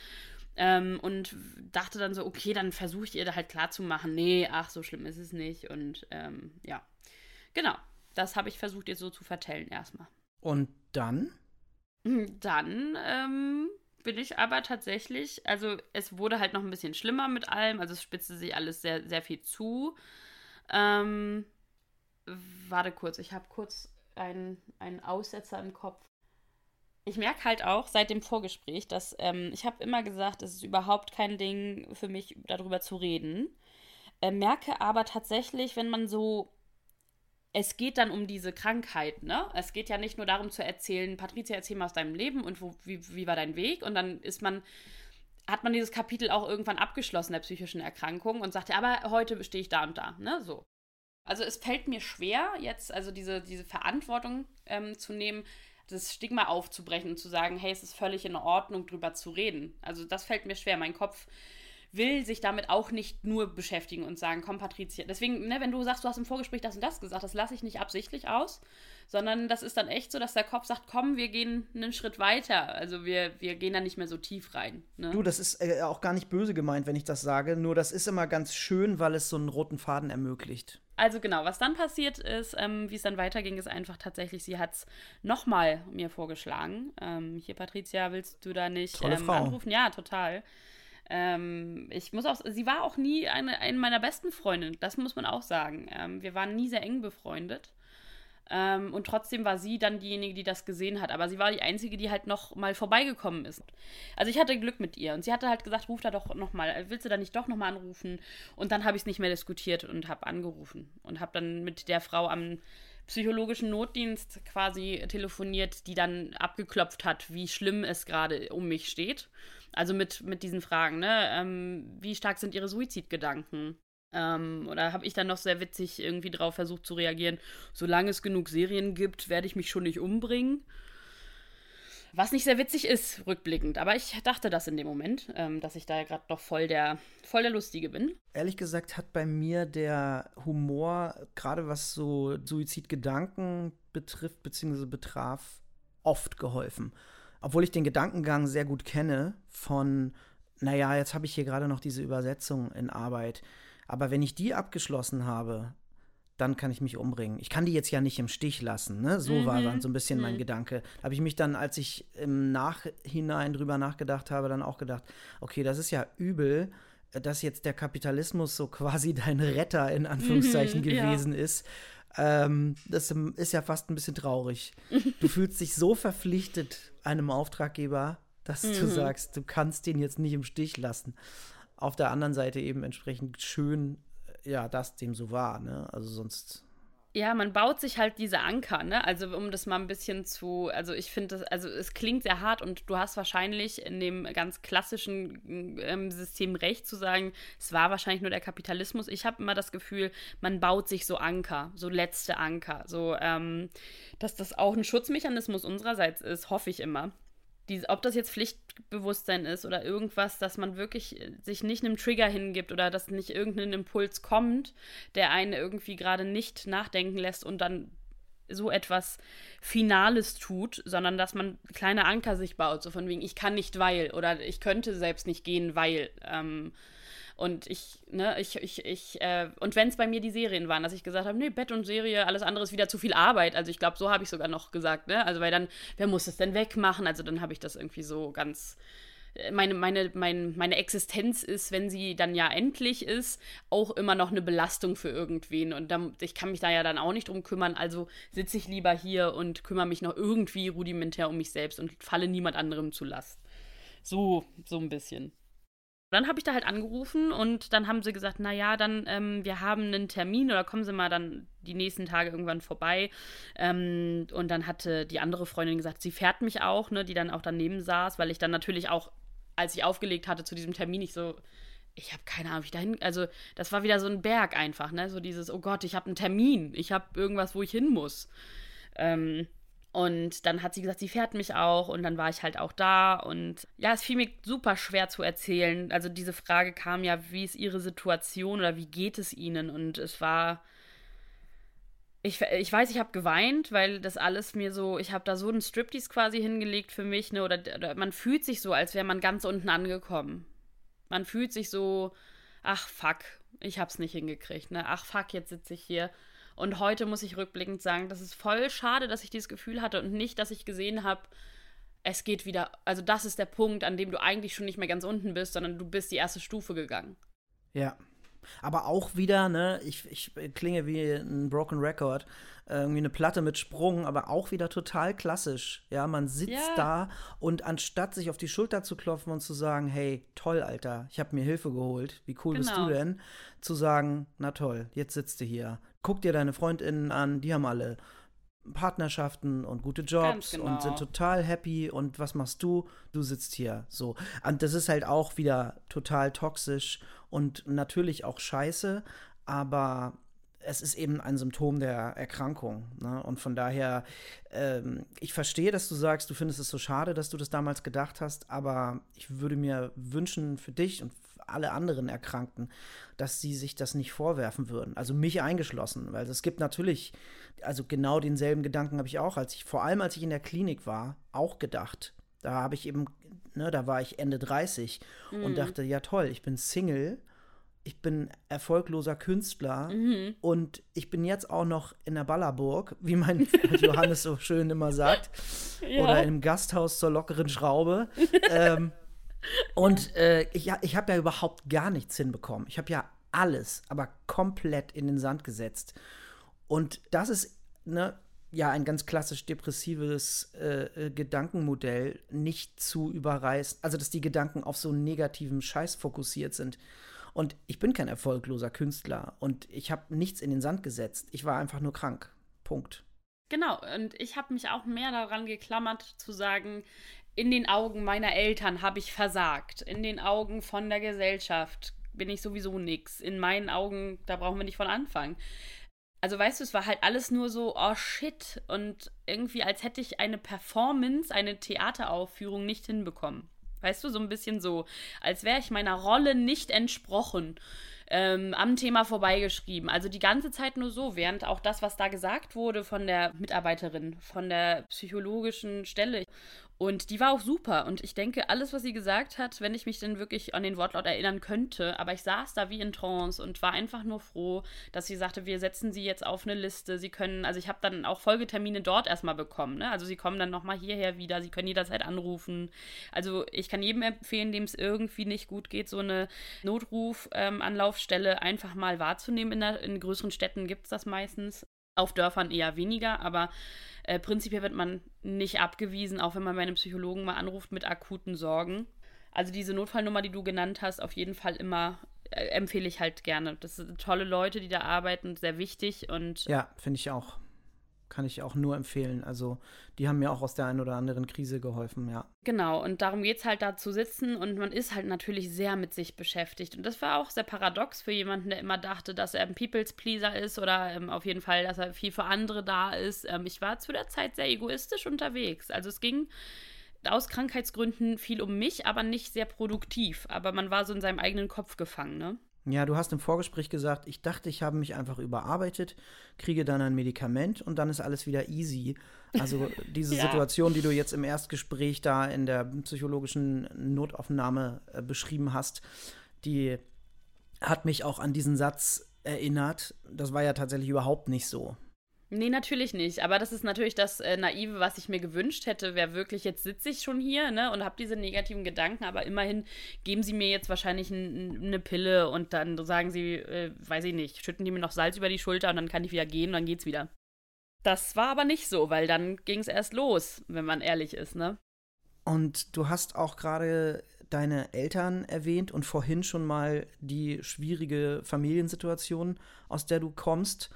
Ähm, und dachte dann so, okay, dann versuche ich ihr da halt klarzumachen, nee, ach, so schlimm ist es nicht. Und ähm, ja, genau. Das habe ich versucht, ihr so zu vertellen erstmal. Und dann? Hm, dann ähm, bin ich aber tatsächlich, also es wurde halt noch ein bisschen schlimmer mit allem, also es spitzte sich alles sehr, sehr viel zu. Ähm, warte kurz, ich habe kurz einen, einen Aussetzer im Kopf. Ich merke halt auch seit dem Vorgespräch, dass ähm, ich habe immer gesagt, es ist überhaupt kein Ding für mich, darüber zu reden. Äh, merke aber tatsächlich, wenn man so es geht dann um diese Krankheit, ne? Es geht ja nicht nur darum zu erzählen, Patricia, erzähl mal aus deinem Leben und wo, wie, wie war dein Weg? Und dann ist man, hat man dieses Kapitel auch irgendwann abgeschlossen der psychischen Erkrankung und sagt, ja, aber heute stehe ich da und da, ne? So. Also es fällt mir schwer, jetzt also diese, diese Verantwortung ähm, zu nehmen, das Stigma aufzubrechen und zu sagen, hey, es ist völlig in Ordnung, drüber zu reden. Also das fällt mir schwer. Mein Kopf will sich damit auch nicht nur beschäftigen und sagen, komm, Patricia. Deswegen, ne, wenn du sagst, du hast im Vorgespräch das und das gesagt, das lasse ich nicht absichtlich aus, sondern das ist dann echt so, dass der Kopf sagt, komm, wir gehen einen Schritt weiter. Also wir, wir gehen da nicht mehr so tief rein. Ne? Du, das ist äh, auch gar nicht böse gemeint, wenn ich das sage, nur das ist immer ganz schön, weil es so einen roten Faden ermöglicht. Also genau, was dann passiert ist, ähm, wie es dann weiterging, ist einfach tatsächlich, sie hat es nochmal mir vorgeschlagen. Ähm, hier, Patricia, willst du da nicht ähm, anrufen? Ja, total. Ähm, ich muss auch, sie war auch nie eine, eine meiner besten Freundinnen, das muss man auch sagen. Ähm, wir waren nie sehr eng befreundet. Ähm, und trotzdem war sie dann diejenige, die das gesehen hat. Aber sie war die Einzige, die halt noch mal vorbeigekommen ist. Also ich hatte Glück mit ihr. Und sie hatte halt gesagt, ruf da doch noch mal. Willst du da nicht doch noch mal anrufen? Und dann habe ich es nicht mehr diskutiert und habe angerufen. Und habe dann mit der Frau am psychologischen Notdienst quasi telefoniert, die dann abgeklopft hat, wie schlimm es gerade um mich steht. Also mit, mit diesen Fragen, ne? Ähm, wie stark sind ihre Suizidgedanken? Ähm, oder habe ich dann noch sehr witzig irgendwie drauf versucht zu reagieren, solange es genug Serien gibt, werde ich mich schon nicht umbringen. Was nicht sehr witzig ist, rückblickend. Aber ich dachte das in dem Moment, ähm, dass ich da ja gerade noch voll der, voll der Lustige bin. Ehrlich gesagt hat bei mir der Humor, gerade was so Suizidgedanken betrifft, beziehungsweise betraf, oft geholfen obwohl ich den Gedankengang sehr gut kenne von, naja, jetzt habe ich hier gerade noch diese Übersetzung in Arbeit. Aber wenn ich die abgeschlossen habe, dann kann ich mich umbringen. Ich kann die jetzt ja nicht im Stich lassen, ne? So mhm. war dann so ein bisschen mhm. mein Gedanke. Da habe ich mich dann, als ich im Nachhinein drüber nachgedacht habe, dann auch gedacht, okay, das ist ja übel, dass jetzt der Kapitalismus so quasi dein Retter in Anführungszeichen mhm, gewesen ja. ist. Ähm, das ist ja fast ein bisschen traurig. Du fühlst dich so verpflichtet einem Auftraggeber, dass mhm. du sagst, du kannst den jetzt nicht im Stich lassen. Auf der anderen Seite eben entsprechend schön, äh, ja, dass dem so war, ne? Also sonst ja, man baut sich halt diese Anker, ne? Also um das mal ein bisschen zu, also ich finde das, also es klingt sehr hart und du hast wahrscheinlich in dem ganz klassischen ähm, System recht zu sagen, es war wahrscheinlich nur der Kapitalismus. Ich habe immer das Gefühl, man baut sich so Anker, so letzte Anker, so ähm, dass das auch ein Schutzmechanismus unsererseits ist, hoffe ich immer die, ob das jetzt Pflichtbewusstsein ist oder irgendwas, dass man wirklich äh, sich nicht einem Trigger hingibt oder dass nicht irgendein Impuls kommt, der einen irgendwie gerade nicht nachdenken lässt und dann so etwas Finales tut, sondern dass man kleine Anker sich baut, so von wegen, ich kann nicht, weil oder ich könnte selbst nicht gehen, weil. Ähm, und ich, ne, ich, ich, ich, äh, und wenn es bei mir die Serien waren, dass ich gesagt habe, nee, Bett und Serie, alles andere ist wieder zu viel Arbeit. Also ich glaube, so habe ich sogar noch gesagt, ne? Also weil dann, wer muss es denn wegmachen? Also dann habe ich das irgendwie so ganz. Äh, meine, meine, mein, meine Existenz ist, wenn sie dann ja endlich ist, auch immer noch eine Belastung für irgendwen. Und dann, ich kann mich da ja dann auch nicht drum kümmern. Also sitze ich lieber hier und kümmere mich noch irgendwie rudimentär um mich selbst und falle niemand anderem zu Last. So, so ein bisschen dann habe ich da halt angerufen und dann haben sie gesagt, na ja, dann ähm, wir haben einen Termin oder kommen Sie mal dann die nächsten Tage irgendwann vorbei. Ähm, und dann hatte die andere Freundin gesagt, sie fährt mich auch, ne, die dann auch daneben saß, weil ich dann natürlich auch, als ich aufgelegt hatte zu diesem Termin, ich so, ich habe keine Ahnung, wie ich dahin, also das war wieder so ein Berg einfach, ne, so dieses, oh Gott, ich habe einen Termin, ich habe irgendwas, wo ich hin muss. Ähm, und dann hat sie gesagt, sie fährt mich auch und dann war ich halt auch da und ja, es fiel mir super schwer zu erzählen. Also diese Frage kam ja, wie ist ihre Situation oder wie geht es ihnen? Und es war, ich, ich weiß, ich habe geweint, weil das alles mir so, ich habe da so einen Striptease quasi hingelegt für mich, ne, oder, oder man fühlt sich so, als wäre man ganz unten angekommen. Man fühlt sich so, ach fuck, ich hab's nicht hingekriegt, ne, ach fuck, jetzt sitze ich hier und heute muss ich rückblickend sagen, das ist voll schade, dass ich dieses Gefühl hatte und nicht, dass ich gesehen habe, es geht wieder. Also, das ist der Punkt, an dem du eigentlich schon nicht mehr ganz unten bist, sondern du bist die erste Stufe gegangen. Ja. Aber auch wieder, ne, ich, ich klinge wie ein Broken Record, irgendwie eine Platte mit Sprung, aber auch wieder total klassisch. Ja, man sitzt ja. da und anstatt sich auf die Schulter zu klopfen und zu sagen, hey, toll, Alter, ich habe mir Hilfe geholt, wie cool genau. bist du genau. denn? Zu sagen, na toll, jetzt sitzt du hier, guck dir deine Freundinnen an, die haben alle Partnerschaften und gute Jobs genau. und sind total happy und was machst du? Du sitzt hier so. Und das ist halt auch wieder total toxisch und natürlich auch scheiße, aber es ist eben ein Symptom der Erkrankung. Ne? Und von daher, ähm, ich verstehe, dass du sagst, du findest es so schade, dass du das damals gedacht hast, aber ich würde mir wünschen für dich und alle anderen Erkrankten, dass sie sich das nicht vorwerfen würden. Also mich eingeschlossen, weil es gibt natürlich, also genau denselben Gedanken habe ich auch, als ich, vor allem als ich in der Klinik war, auch gedacht. Da habe ich eben, ne, da war ich Ende 30 mhm. und dachte, ja toll, ich bin Single ich bin erfolgloser Künstler mhm. und ich bin jetzt auch noch in der Ballerburg, wie mein Johannes so schön immer sagt, ja. oder im Gasthaus zur lockeren Schraube. ähm, und äh, ich, ich habe ja überhaupt gar nichts hinbekommen. Ich habe ja alles, aber komplett in den Sand gesetzt. Und das ist ne, ja ein ganz klassisch depressives äh, äh, Gedankenmodell, nicht zu überreißen, also dass die Gedanken auf so negativen Scheiß fokussiert sind. Und ich bin kein erfolgloser Künstler und ich habe nichts in den Sand gesetzt. Ich war einfach nur krank. Punkt. Genau, und ich habe mich auch mehr daran geklammert zu sagen, in den Augen meiner Eltern habe ich versagt. In den Augen von der Gesellschaft bin ich sowieso nix. In meinen Augen, da brauchen wir nicht von anfangen. Also weißt du, es war halt alles nur so, oh shit. Und irgendwie, als hätte ich eine Performance, eine Theateraufführung nicht hinbekommen. Weißt du, so ein bisschen so, als wäre ich meiner Rolle nicht entsprochen ähm, am Thema vorbeigeschrieben. Also die ganze Zeit nur so, während auch das, was da gesagt wurde von der Mitarbeiterin, von der psychologischen Stelle. Und die war auch super. Und ich denke, alles, was sie gesagt hat, wenn ich mich denn wirklich an den Wortlaut erinnern könnte, aber ich saß da wie in Trance und war einfach nur froh, dass sie sagte, wir setzen sie jetzt auf eine Liste. Sie können, also ich habe dann auch Folgetermine dort erstmal bekommen. Ne? Also sie kommen dann nochmal hierher wieder, sie können jederzeit anrufen. Also ich kann jedem empfehlen, dem es irgendwie nicht gut geht, so eine Notruf-Anlaufstelle ähm, einfach mal wahrzunehmen. In, der, in größeren Städten gibt es das meistens. Auf Dörfern eher weniger, aber äh, prinzipiell wird man nicht abgewiesen, auch wenn man bei einem Psychologen mal anruft mit akuten Sorgen. Also diese Notfallnummer, die du genannt hast, auf jeden Fall immer äh, empfehle ich halt gerne. Das sind tolle Leute, die da arbeiten, sehr wichtig und ja, finde ich auch kann ich auch nur empfehlen. Also die haben mir auch aus der einen oder anderen Krise geholfen, ja. Genau, und darum geht es halt da zu sitzen und man ist halt natürlich sehr mit sich beschäftigt. Und das war auch sehr paradox für jemanden, der immer dachte, dass er ein People's Pleaser ist oder ähm, auf jeden Fall, dass er viel für andere da ist. Ähm, ich war zu der Zeit sehr egoistisch unterwegs. Also es ging aus Krankheitsgründen viel um mich, aber nicht sehr produktiv. Aber man war so in seinem eigenen Kopf gefangen, ne? Ja, du hast im Vorgespräch gesagt, ich dachte, ich habe mich einfach überarbeitet, kriege dann ein Medikament und dann ist alles wieder easy. Also diese ja. Situation, die du jetzt im Erstgespräch da in der psychologischen Notaufnahme äh, beschrieben hast, die hat mich auch an diesen Satz erinnert. Das war ja tatsächlich überhaupt nicht so. Nee, natürlich nicht. Aber das ist natürlich das äh, Naive, was ich mir gewünscht hätte, wäre wirklich, jetzt sitze ich schon hier ne, und habe diese negativen Gedanken, aber immerhin geben sie mir jetzt wahrscheinlich eine Pille und dann sagen sie, äh, weiß ich nicht, schütten die mir noch Salz über die Schulter und dann kann ich wieder gehen und dann geht's wieder. Das war aber nicht so, weil dann ging es erst los, wenn man ehrlich ist, ne? Und du hast auch gerade deine Eltern erwähnt und vorhin schon mal die schwierige Familiensituation, aus der du kommst.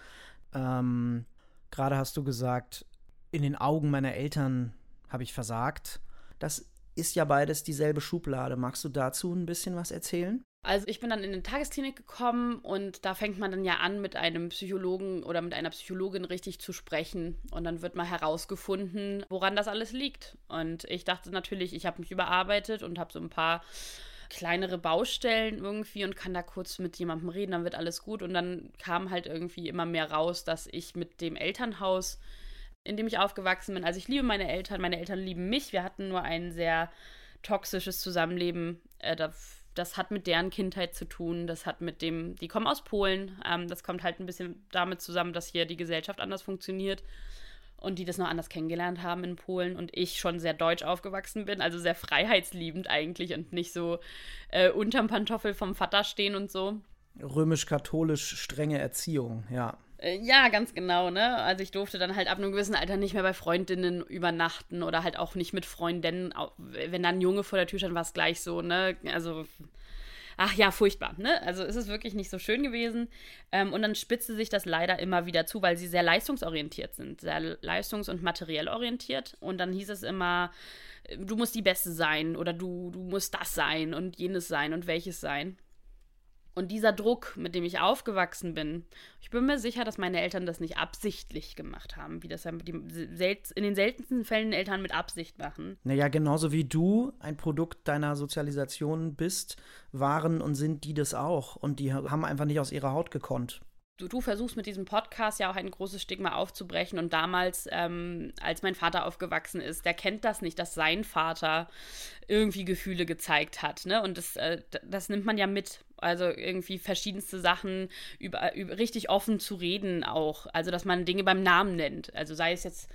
Ähm, Gerade hast du gesagt, in den Augen meiner Eltern habe ich versagt. Das ist ja beides dieselbe Schublade. Magst du dazu ein bisschen was erzählen? Also ich bin dann in eine Tagesklinik gekommen und da fängt man dann ja an, mit einem Psychologen oder mit einer Psychologin richtig zu sprechen. Und dann wird mal herausgefunden, woran das alles liegt. Und ich dachte natürlich, ich habe mich überarbeitet und habe so ein paar kleinere Baustellen irgendwie und kann da kurz mit jemandem reden, dann wird alles gut. Und dann kam halt irgendwie immer mehr raus, dass ich mit dem Elternhaus, in dem ich aufgewachsen bin, also ich liebe meine Eltern, meine Eltern lieben mich. Wir hatten nur ein sehr toxisches Zusammenleben. Äh, das hat mit deren Kindheit zu tun. Das hat mit dem, die kommen aus Polen. Ähm, das kommt halt ein bisschen damit zusammen, dass hier die Gesellschaft anders funktioniert und die das noch anders kennengelernt haben in Polen und ich schon sehr deutsch aufgewachsen bin, also sehr freiheitsliebend eigentlich und nicht so äh, unterm Pantoffel vom Vater stehen und so. Römisch-katholisch strenge Erziehung, ja. Äh, ja, ganz genau, ne? Also ich durfte dann halt ab einem gewissen Alter nicht mehr bei Freundinnen übernachten oder halt auch nicht mit Freundinnen. Wenn dann ein Junge vor der Tür stand, war es gleich so, ne? Also ach ja, furchtbar, ne? Also es ist wirklich nicht so schön gewesen. Ähm, und dann spitzte sich das leider immer wieder zu, weil sie sehr leistungsorientiert sind, sehr leistungs- und materiell orientiert. Und dann hieß es immer, du musst die Beste sein oder du, du musst das sein und jenes sein und welches sein. Und dieser Druck, mit dem ich aufgewachsen bin, ich bin mir sicher, dass meine Eltern das nicht absichtlich gemacht haben, wie das in den seltensten Fällen Eltern mit Absicht machen. Naja, genauso wie du ein Produkt deiner Sozialisation bist, waren und sind die das auch. Und die haben einfach nicht aus ihrer Haut gekonnt du, du, versuchst mit diesem Podcast ja auch ein großes Stigma aufzubrechen. Und damals, ähm, als mein Vater aufgewachsen ist, der kennt das nicht, dass sein Vater irgendwie Gefühle gezeigt hat. Ne? Und das, äh, das nimmt man ja mit. Also irgendwie verschiedenste Sachen über, über richtig offen zu reden auch. Also dass man Dinge beim Namen nennt. Also sei es jetzt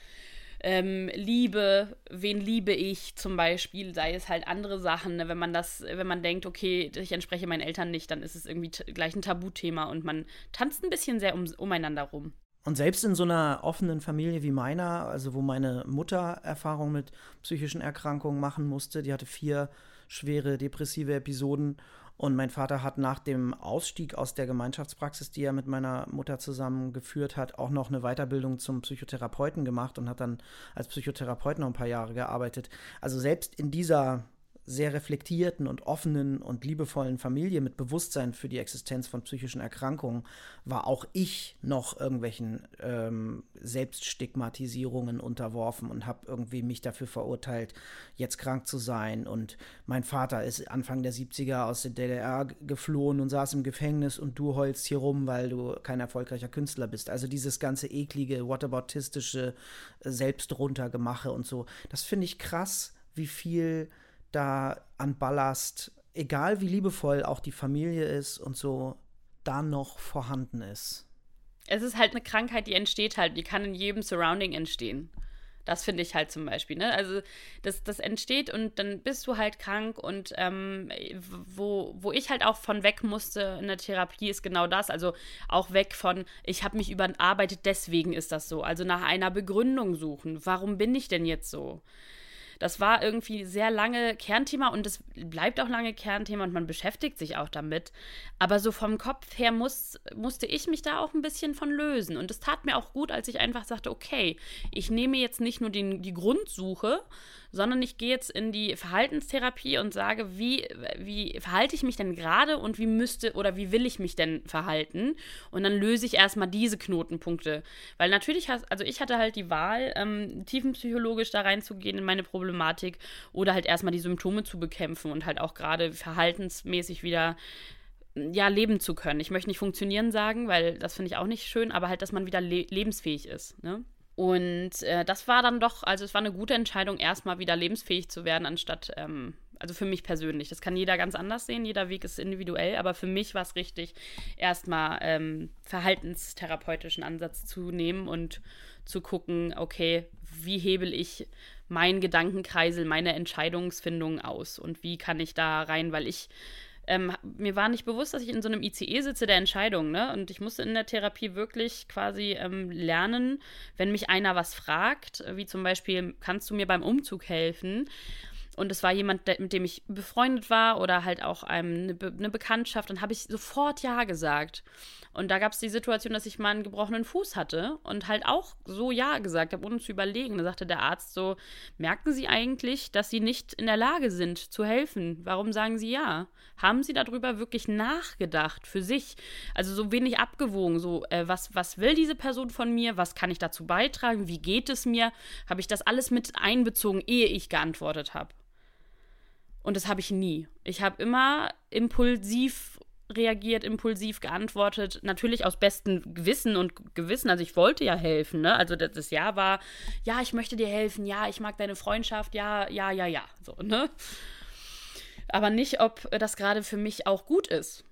ähm, Liebe, wen liebe ich zum Beispiel, sei es halt andere Sachen, ne? wenn man das, wenn man denkt, okay, ich entspreche meinen Eltern nicht, dann ist es irgendwie gleich ein Tabuthema und man tanzt ein bisschen sehr um, umeinander rum. Und selbst in so einer offenen Familie wie meiner, also wo meine Mutter Erfahrung mit psychischen Erkrankungen machen musste, die hatte vier schwere depressive Episoden und mein Vater hat nach dem Ausstieg aus der Gemeinschaftspraxis, die er mit meiner Mutter zusammen geführt hat, auch noch eine Weiterbildung zum Psychotherapeuten gemacht und hat dann als Psychotherapeut noch ein paar Jahre gearbeitet. Also selbst in dieser sehr reflektierten und offenen und liebevollen Familie mit Bewusstsein für die Existenz von psychischen Erkrankungen war auch ich noch irgendwelchen ähm, Selbststigmatisierungen unterworfen und habe irgendwie mich dafür verurteilt, jetzt krank zu sein. Und mein Vater ist Anfang der 70er aus der DDR geflohen und saß im Gefängnis und du heulst hier rum, weil du kein erfolgreicher Künstler bist. Also dieses ganze eklige, whataboutistische Selbstruntergemache und so. Das finde ich krass, wie viel da an Ballast, egal wie liebevoll auch die Familie ist und so, da noch vorhanden ist. Es ist halt eine Krankheit, die entsteht halt, die kann in jedem Surrounding entstehen. Das finde ich halt zum Beispiel. Ne? Also das, das entsteht und dann bist du halt krank und ähm, wo, wo ich halt auch von weg musste in der Therapie ist genau das. Also auch weg von, ich habe mich überarbeitet, deswegen ist das so. Also nach einer Begründung suchen. Warum bin ich denn jetzt so? Das war irgendwie sehr lange Kernthema und es bleibt auch lange Kernthema und man beschäftigt sich auch damit. Aber so vom Kopf her muss, musste ich mich da auch ein bisschen von lösen. Und es tat mir auch gut, als ich einfach sagte, okay, ich nehme jetzt nicht nur den, die Grundsuche, sondern ich gehe jetzt in die Verhaltenstherapie und sage, wie, wie verhalte ich mich denn gerade und wie müsste oder wie will ich mich denn verhalten? Und dann löse ich erstmal diese Knotenpunkte. Weil natürlich, hast, also ich hatte halt die Wahl, ähm, tiefenpsychologisch da reinzugehen in meine Problematik oder halt erstmal die Symptome zu bekämpfen und halt auch gerade verhaltensmäßig wieder ja, leben zu können. Ich möchte nicht funktionieren sagen, weil das finde ich auch nicht schön, aber halt, dass man wieder le lebensfähig ist. Ne? Und äh, das war dann doch, also es war eine gute Entscheidung, erstmal wieder lebensfähig zu werden, anstatt, ähm, also für mich persönlich. Das kann jeder ganz anders sehen, jeder Weg ist individuell, aber für mich war es richtig, erstmal ähm, verhaltenstherapeutischen Ansatz zu nehmen und zu gucken, okay, wie hebel ich meinen Gedankenkreisel, meine Entscheidungsfindung aus und wie kann ich da rein, weil ich ähm, mir war nicht bewusst, dass ich in so einem ICE sitze der Entscheidung, ne? Und ich musste in der Therapie wirklich quasi ähm, lernen, wenn mich einer was fragt, wie zum Beispiel, kannst du mir beim Umzug helfen? Und es war jemand, mit dem ich befreundet war oder halt auch eine, Be eine Bekanntschaft, dann habe ich sofort Ja gesagt. Und da gab es die Situation, dass ich mal einen gebrochenen Fuß hatte und halt auch so Ja gesagt habe, ohne zu überlegen. Da sagte der Arzt so, merken Sie eigentlich, dass Sie nicht in der Lage sind zu helfen? Warum sagen Sie Ja? Haben Sie darüber wirklich nachgedacht für sich? Also so wenig abgewogen, so äh, was, was will diese Person von mir? Was kann ich dazu beitragen? Wie geht es mir? Habe ich das alles mit einbezogen, ehe ich geantwortet habe? Und das habe ich nie. Ich habe immer impulsiv reagiert, impulsiv geantwortet. Natürlich aus bestem Gewissen und Gewissen. Also ich wollte ja helfen. Ne? Also das Jahr war, ja, ich möchte dir helfen. Ja, ich mag deine Freundschaft. Ja, ja, ja, ja. So, ne? Aber nicht, ob das gerade für mich auch gut ist.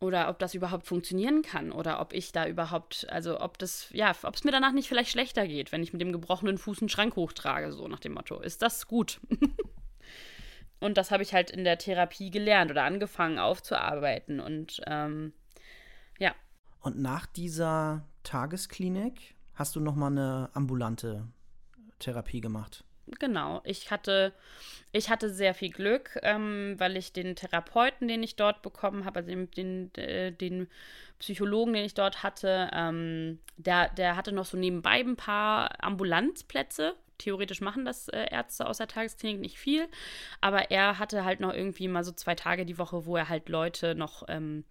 Oder ob das überhaupt funktionieren kann. Oder ob ich da überhaupt, also ob das, ja, ob es mir danach nicht vielleicht schlechter geht, wenn ich mit dem gebrochenen Fuß einen Schrank hochtrage, so nach dem Motto. Ist das gut? Und das habe ich halt in der Therapie gelernt oder angefangen aufzuarbeiten. Und ähm, ja. Und nach dieser Tagesklinik hast du nochmal eine ambulante Therapie gemacht? Genau, ich hatte, ich hatte sehr viel Glück, ähm, weil ich den Therapeuten, den ich dort bekommen habe, also den, den, äh, den Psychologen, den ich dort hatte, ähm, der, der hatte noch so nebenbei ein paar Ambulanzplätze theoretisch machen das äh, Ärzte aus der Tagesklinik nicht viel, aber er hatte halt noch irgendwie mal so zwei Tage die Woche, wo er halt Leute noch ähm,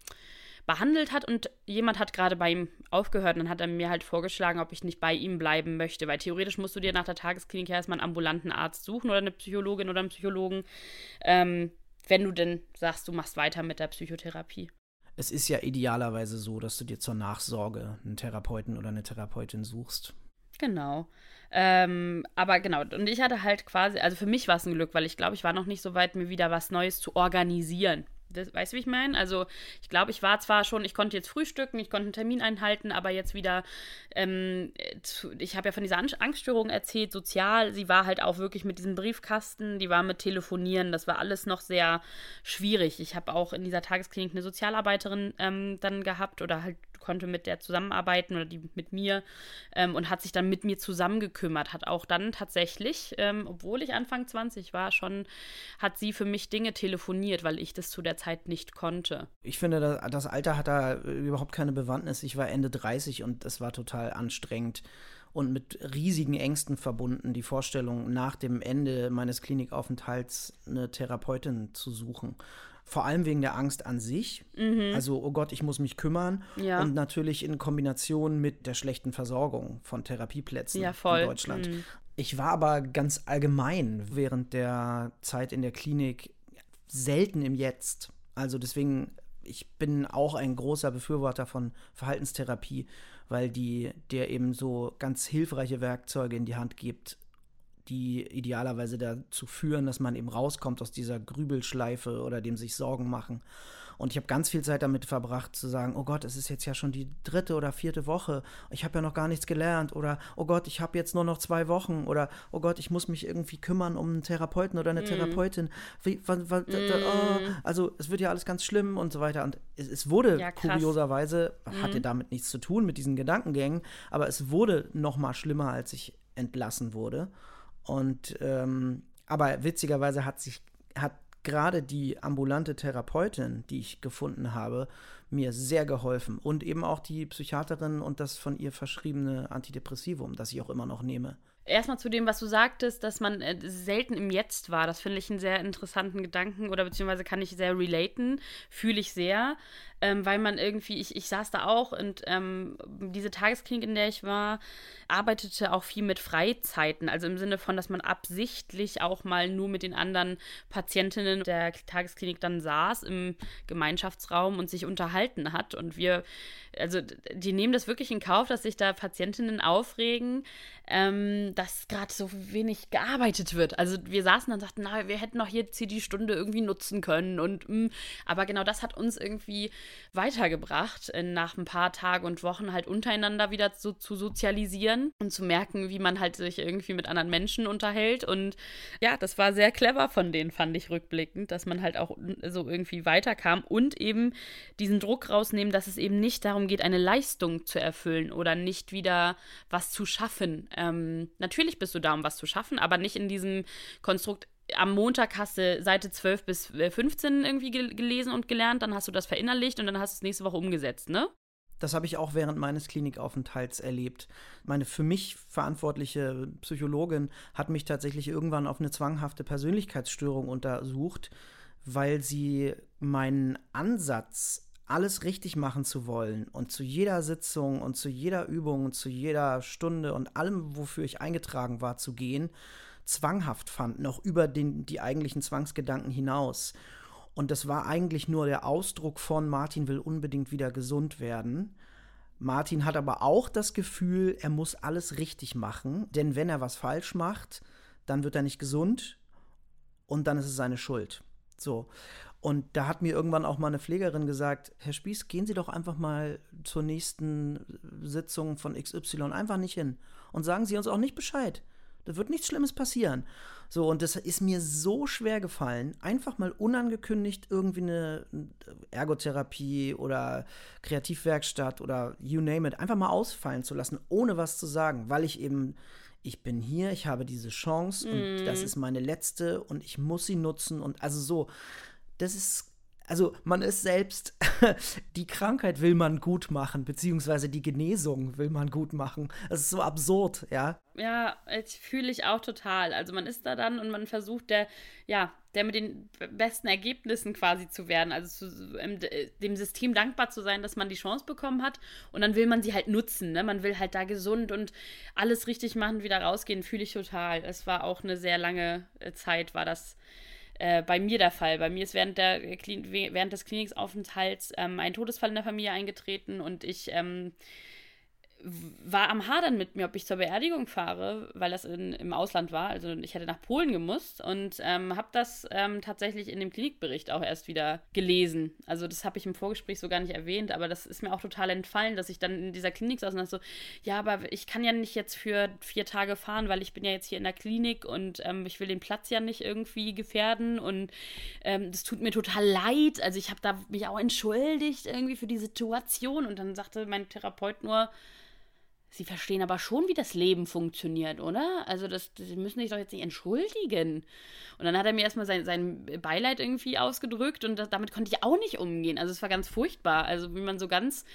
behandelt hat und jemand hat gerade bei ihm aufgehört und dann hat er mir halt vorgeschlagen, ob ich nicht bei ihm bleiben möchte, weil theoretisch musst du dir nach der Tagesklinik ja erstmal einen ambulanten Arzt suchen oder eine Psychologin oder einen Psychologen, ähm, wenn du denn sagst, du machst weiter mit der Psychotherapie. Es ist ja idealerweise so, dass du dir zur Nachsorge einen Therapeuten oder eine Therapeutin suchst. Genau. Ähm, aber genau, und ich hatte halt quasi, also für mich war es ein Glück, weil ich glaube, ich war noch nicht so weit, mir wieder was Neues zu organisieren. Das, weißt du, wie ich meine? Also, ich glaube, ich war zwar schon, ich konnte jetzt frühstücken, ich konnte einen Termin einhalten, aber jetzt wieder, ähm, zu, ich habe ja von dieser Angststörung erzählt, sozial, sie war halt auch wirklich mit diesem Briefkasten, die war mit Telefonieren, das war alles noch sehr schwierig. Ich habe auch in dieser Tagesklinik eine Sozialarbeiterin ähm, dann gehabt oder halt konnte mit der zusammenarbeiten oder die mit mir ähm, und hat sich dann mit mir zusammengekümmert. Hat auch dann tatsächlich, ähm, obwohl ich Anfang 20 war, schon, hat sie für mich Dinge telefoniert, weil ich das zu der Zeit nicht konnte. Ich finde, das Alter hat da überhaupt keine Bewandtnis. Ich war Ende 30 und es war total anstrengend und mit riesigen Ängsten verbunden, die Vorstellung, nach dem Ende meines Klinikaufenthalts eine Therapeutin zu suchen. Vor allem wegen der Angst an sich. Mhm. Also, oh Gott, ich muss mich kümmern. Ja. Und natürlich in Kombination mit der schlechten Versorgung von Therapieplätzen ja, in Deutschland. Mhm. Ich war aber ganz allgemein während der Zeit in der Klinik selten im Jetzt. Also deswegen, ich bin auch ein großer Befürworter von Verhaltenstherapie, weil die dir eben so ganz hilfreiche Werkzeuge in die Hand gibt, die idealerweise dazu führen, dass man eben rauskommt aus dieser Grübelschleife oder dem sich Sorgen machen. Und ich habe ganz viel Zeit damit verbracht zu sagen, oh Gott, es ist jetzt ja schon die dritte oder vierte Woche, ich habe ja noch gar nichts gelernt oder oh Gott, ich habe jetzt nur noch zwei Wochen oder oh Gott, ich muss mich irgendwie kümmern um einen Therapeuten oder eine mm. Therapeutin. Wie, wann, wann, mm. oh, also es wird ja alles ganz schlimm und so weiter. Und es, es wurde ja, kurioserweise, mm. hatte damit nichts zu tun mit diesen Gedankengängen, aber es wurde noch mal schlimmer, als ich entlassen wurde. Und ähm, aber witzigerweise hat sich, hat gerade die ambulante Therapeutin, die ich gefunden habe, mir sehr geholfen. Und eben auch die Psychiaterin und das von ihr verschriebene Antidepressivum, das ich auch immer noch nehme. Erstmal zu dem, was du sagtest, dass man äh, selten im Jetzt war. Das finde ich einen sehr interessanten Gedanken oder beziehungsweise kann ich sehr relaten, fühle ich sehr ähm, weil man irgendwie, ich, ich saß da auch und ähm, diese Tagesklinik, in der ich war, arbeitete auch viel mit Freizeiten. Also im Sinne von, dass man absichtlich auch mal nur mit den anderen Patientinnen der Tagesklinik dann saß im Gemeinschaftsraum und sich unterhalten hat. Und wir, also die nehmen das wirklich in Kauf, dass sich da Patientinnen aufregen, ähm, dass gerade so wenig gearbeitet wird. Also wir saßen und sagten, na, wir hätten noch jetzt hier die Stunde irgendwie nutzen können. Und mh. Mm, aber genau das hat uns irgendwie weitergebracht, nach ein paar Tagen und Wochen halt untereinander wieder so zu sozialisieren und zu merken, wie man halt sich irgendwie mit anderen Menschen unterhält. Und ja, das war sehr clever von denen, fand ich rückblickend, dass man halt auch so irgendwie weiterkam und eben diesen Druck rausnehmen, dass es eben nicht darum geht, eine Leistung zu erfüllen oder nicht wieder was zu schaffen. Ähm, natürlich bist du da, um was zu schaffen, aber nicht in diesem Konstrukt, am Montag hast du Seite 12 bis 15 irgendwie gelesen und gelernt, dann hast du das verinnerlicht und dann hast du es nächste Woche umgesetzt, ne? Das habe ich auch während meines Klinikaufenthalts erlebt. Meine für mich verantwortliche Psychologin hat mich tatsächlich irgendwann auf eine zwanghafte Persönlichkeitsstörung untersucht, weil sie meinen Ansatz, alles richtig machen zu wollen und zu jeder Sitzung und zu jeder Übung und zu jeder Stunde und allem, wofür ich eingetragen war, zu gehen, zwanghaft fand, noch über den, die eigentlichen Zwangsgedanken hinaus. Und das war eigentlich nur der Ausdruck von Martin will unbedingt wieder gesund werden. Martin hat aber auch das Gefühl, er muss alles richtig machen, denn wenn er was falsch macht, dann wird er nicht gesund und dann ist es seine Schuld. So. Und da hat mir irgendwann auch mal eine Pflegerin gesagt, Herr Spieß, gehen Sie doch einfach mal zur nächsten Sitzung von XY einfach nicht hin und sagen Sie uns auch nicht Bescheid. Da wird nichts Schlimmes passieren. So, und das ist mir so schwer gefallen, einfach mal unangekündigt irgendwie eine Ergotherapie oder Kreativwerkstatt oder you name it, einfach mal ausfallen zu lassen, ohne was zu sagen, weil ich eben, ich bin hier, ich habe diese Chance mm. und das ist meine letzte und ich muss sie nutzen und also so, das ist also man ist selbst, die Krankheit will man gut machen, beziehungsweise die Genesung will man gut machen. Das ist so absurd, ja. Ja, fühle ich auch total. Also man ist da dann und man versucht der, ja, der mit den besten Ergebnissen quasi zu werden. Also zu, dem System dankbar zu sein, dass man die Chance bekommen hat. Und dann will man sie halt nutzen. Ne? Man will halt da gesund und alles richtig machen, wieder rausgehen, fühle ich total. Es war auch eine sehr lange äh, Zeit, war das äh, bei mir der Fall. Bei mir ist während, der, während des Klinikaufenthalts ähm, ein Todesfall in der Familie eingetreten und ich ähm, war am Hadern mit mir, ob ich zur Beerdigung fahre, weil das in, im Ausland war. Also ich hätte nach Polen gemusst und ähm, habe das ähm, tatsächlich in dem Klinikbericht auch erst wieder gelesen. Also das habe ich im Vorgespräch so gar nicht erwähnt, aber das ist mir auch total entfallen, dass ich dann in dieser Klinik saß und dachte so, ja, aber ich kann ja nicht jetzt für vier Tage fahren, weil ich bin ja jetzt hier in der Klinik und ähm, ich will den Platz ja nicht irgendwie gefährden und ähm, das tut mir total leid. Also ich habe da mich auch entschuldigt irgendwie für die Situation und dann sagte mein Therapeut nur, Sie verstehen aber schon, wie das Leben funktioniert, oder? Also, das, Sie müssen sich doch jetzt nicht entschuldigen. Und dann hat er mir erstmal sein, sein Beileid irgendwie ausgedrückt und das, damit konnte ich auch nicht umgehen. Also, es war ganz furchtbar. Also, wie man so ganz,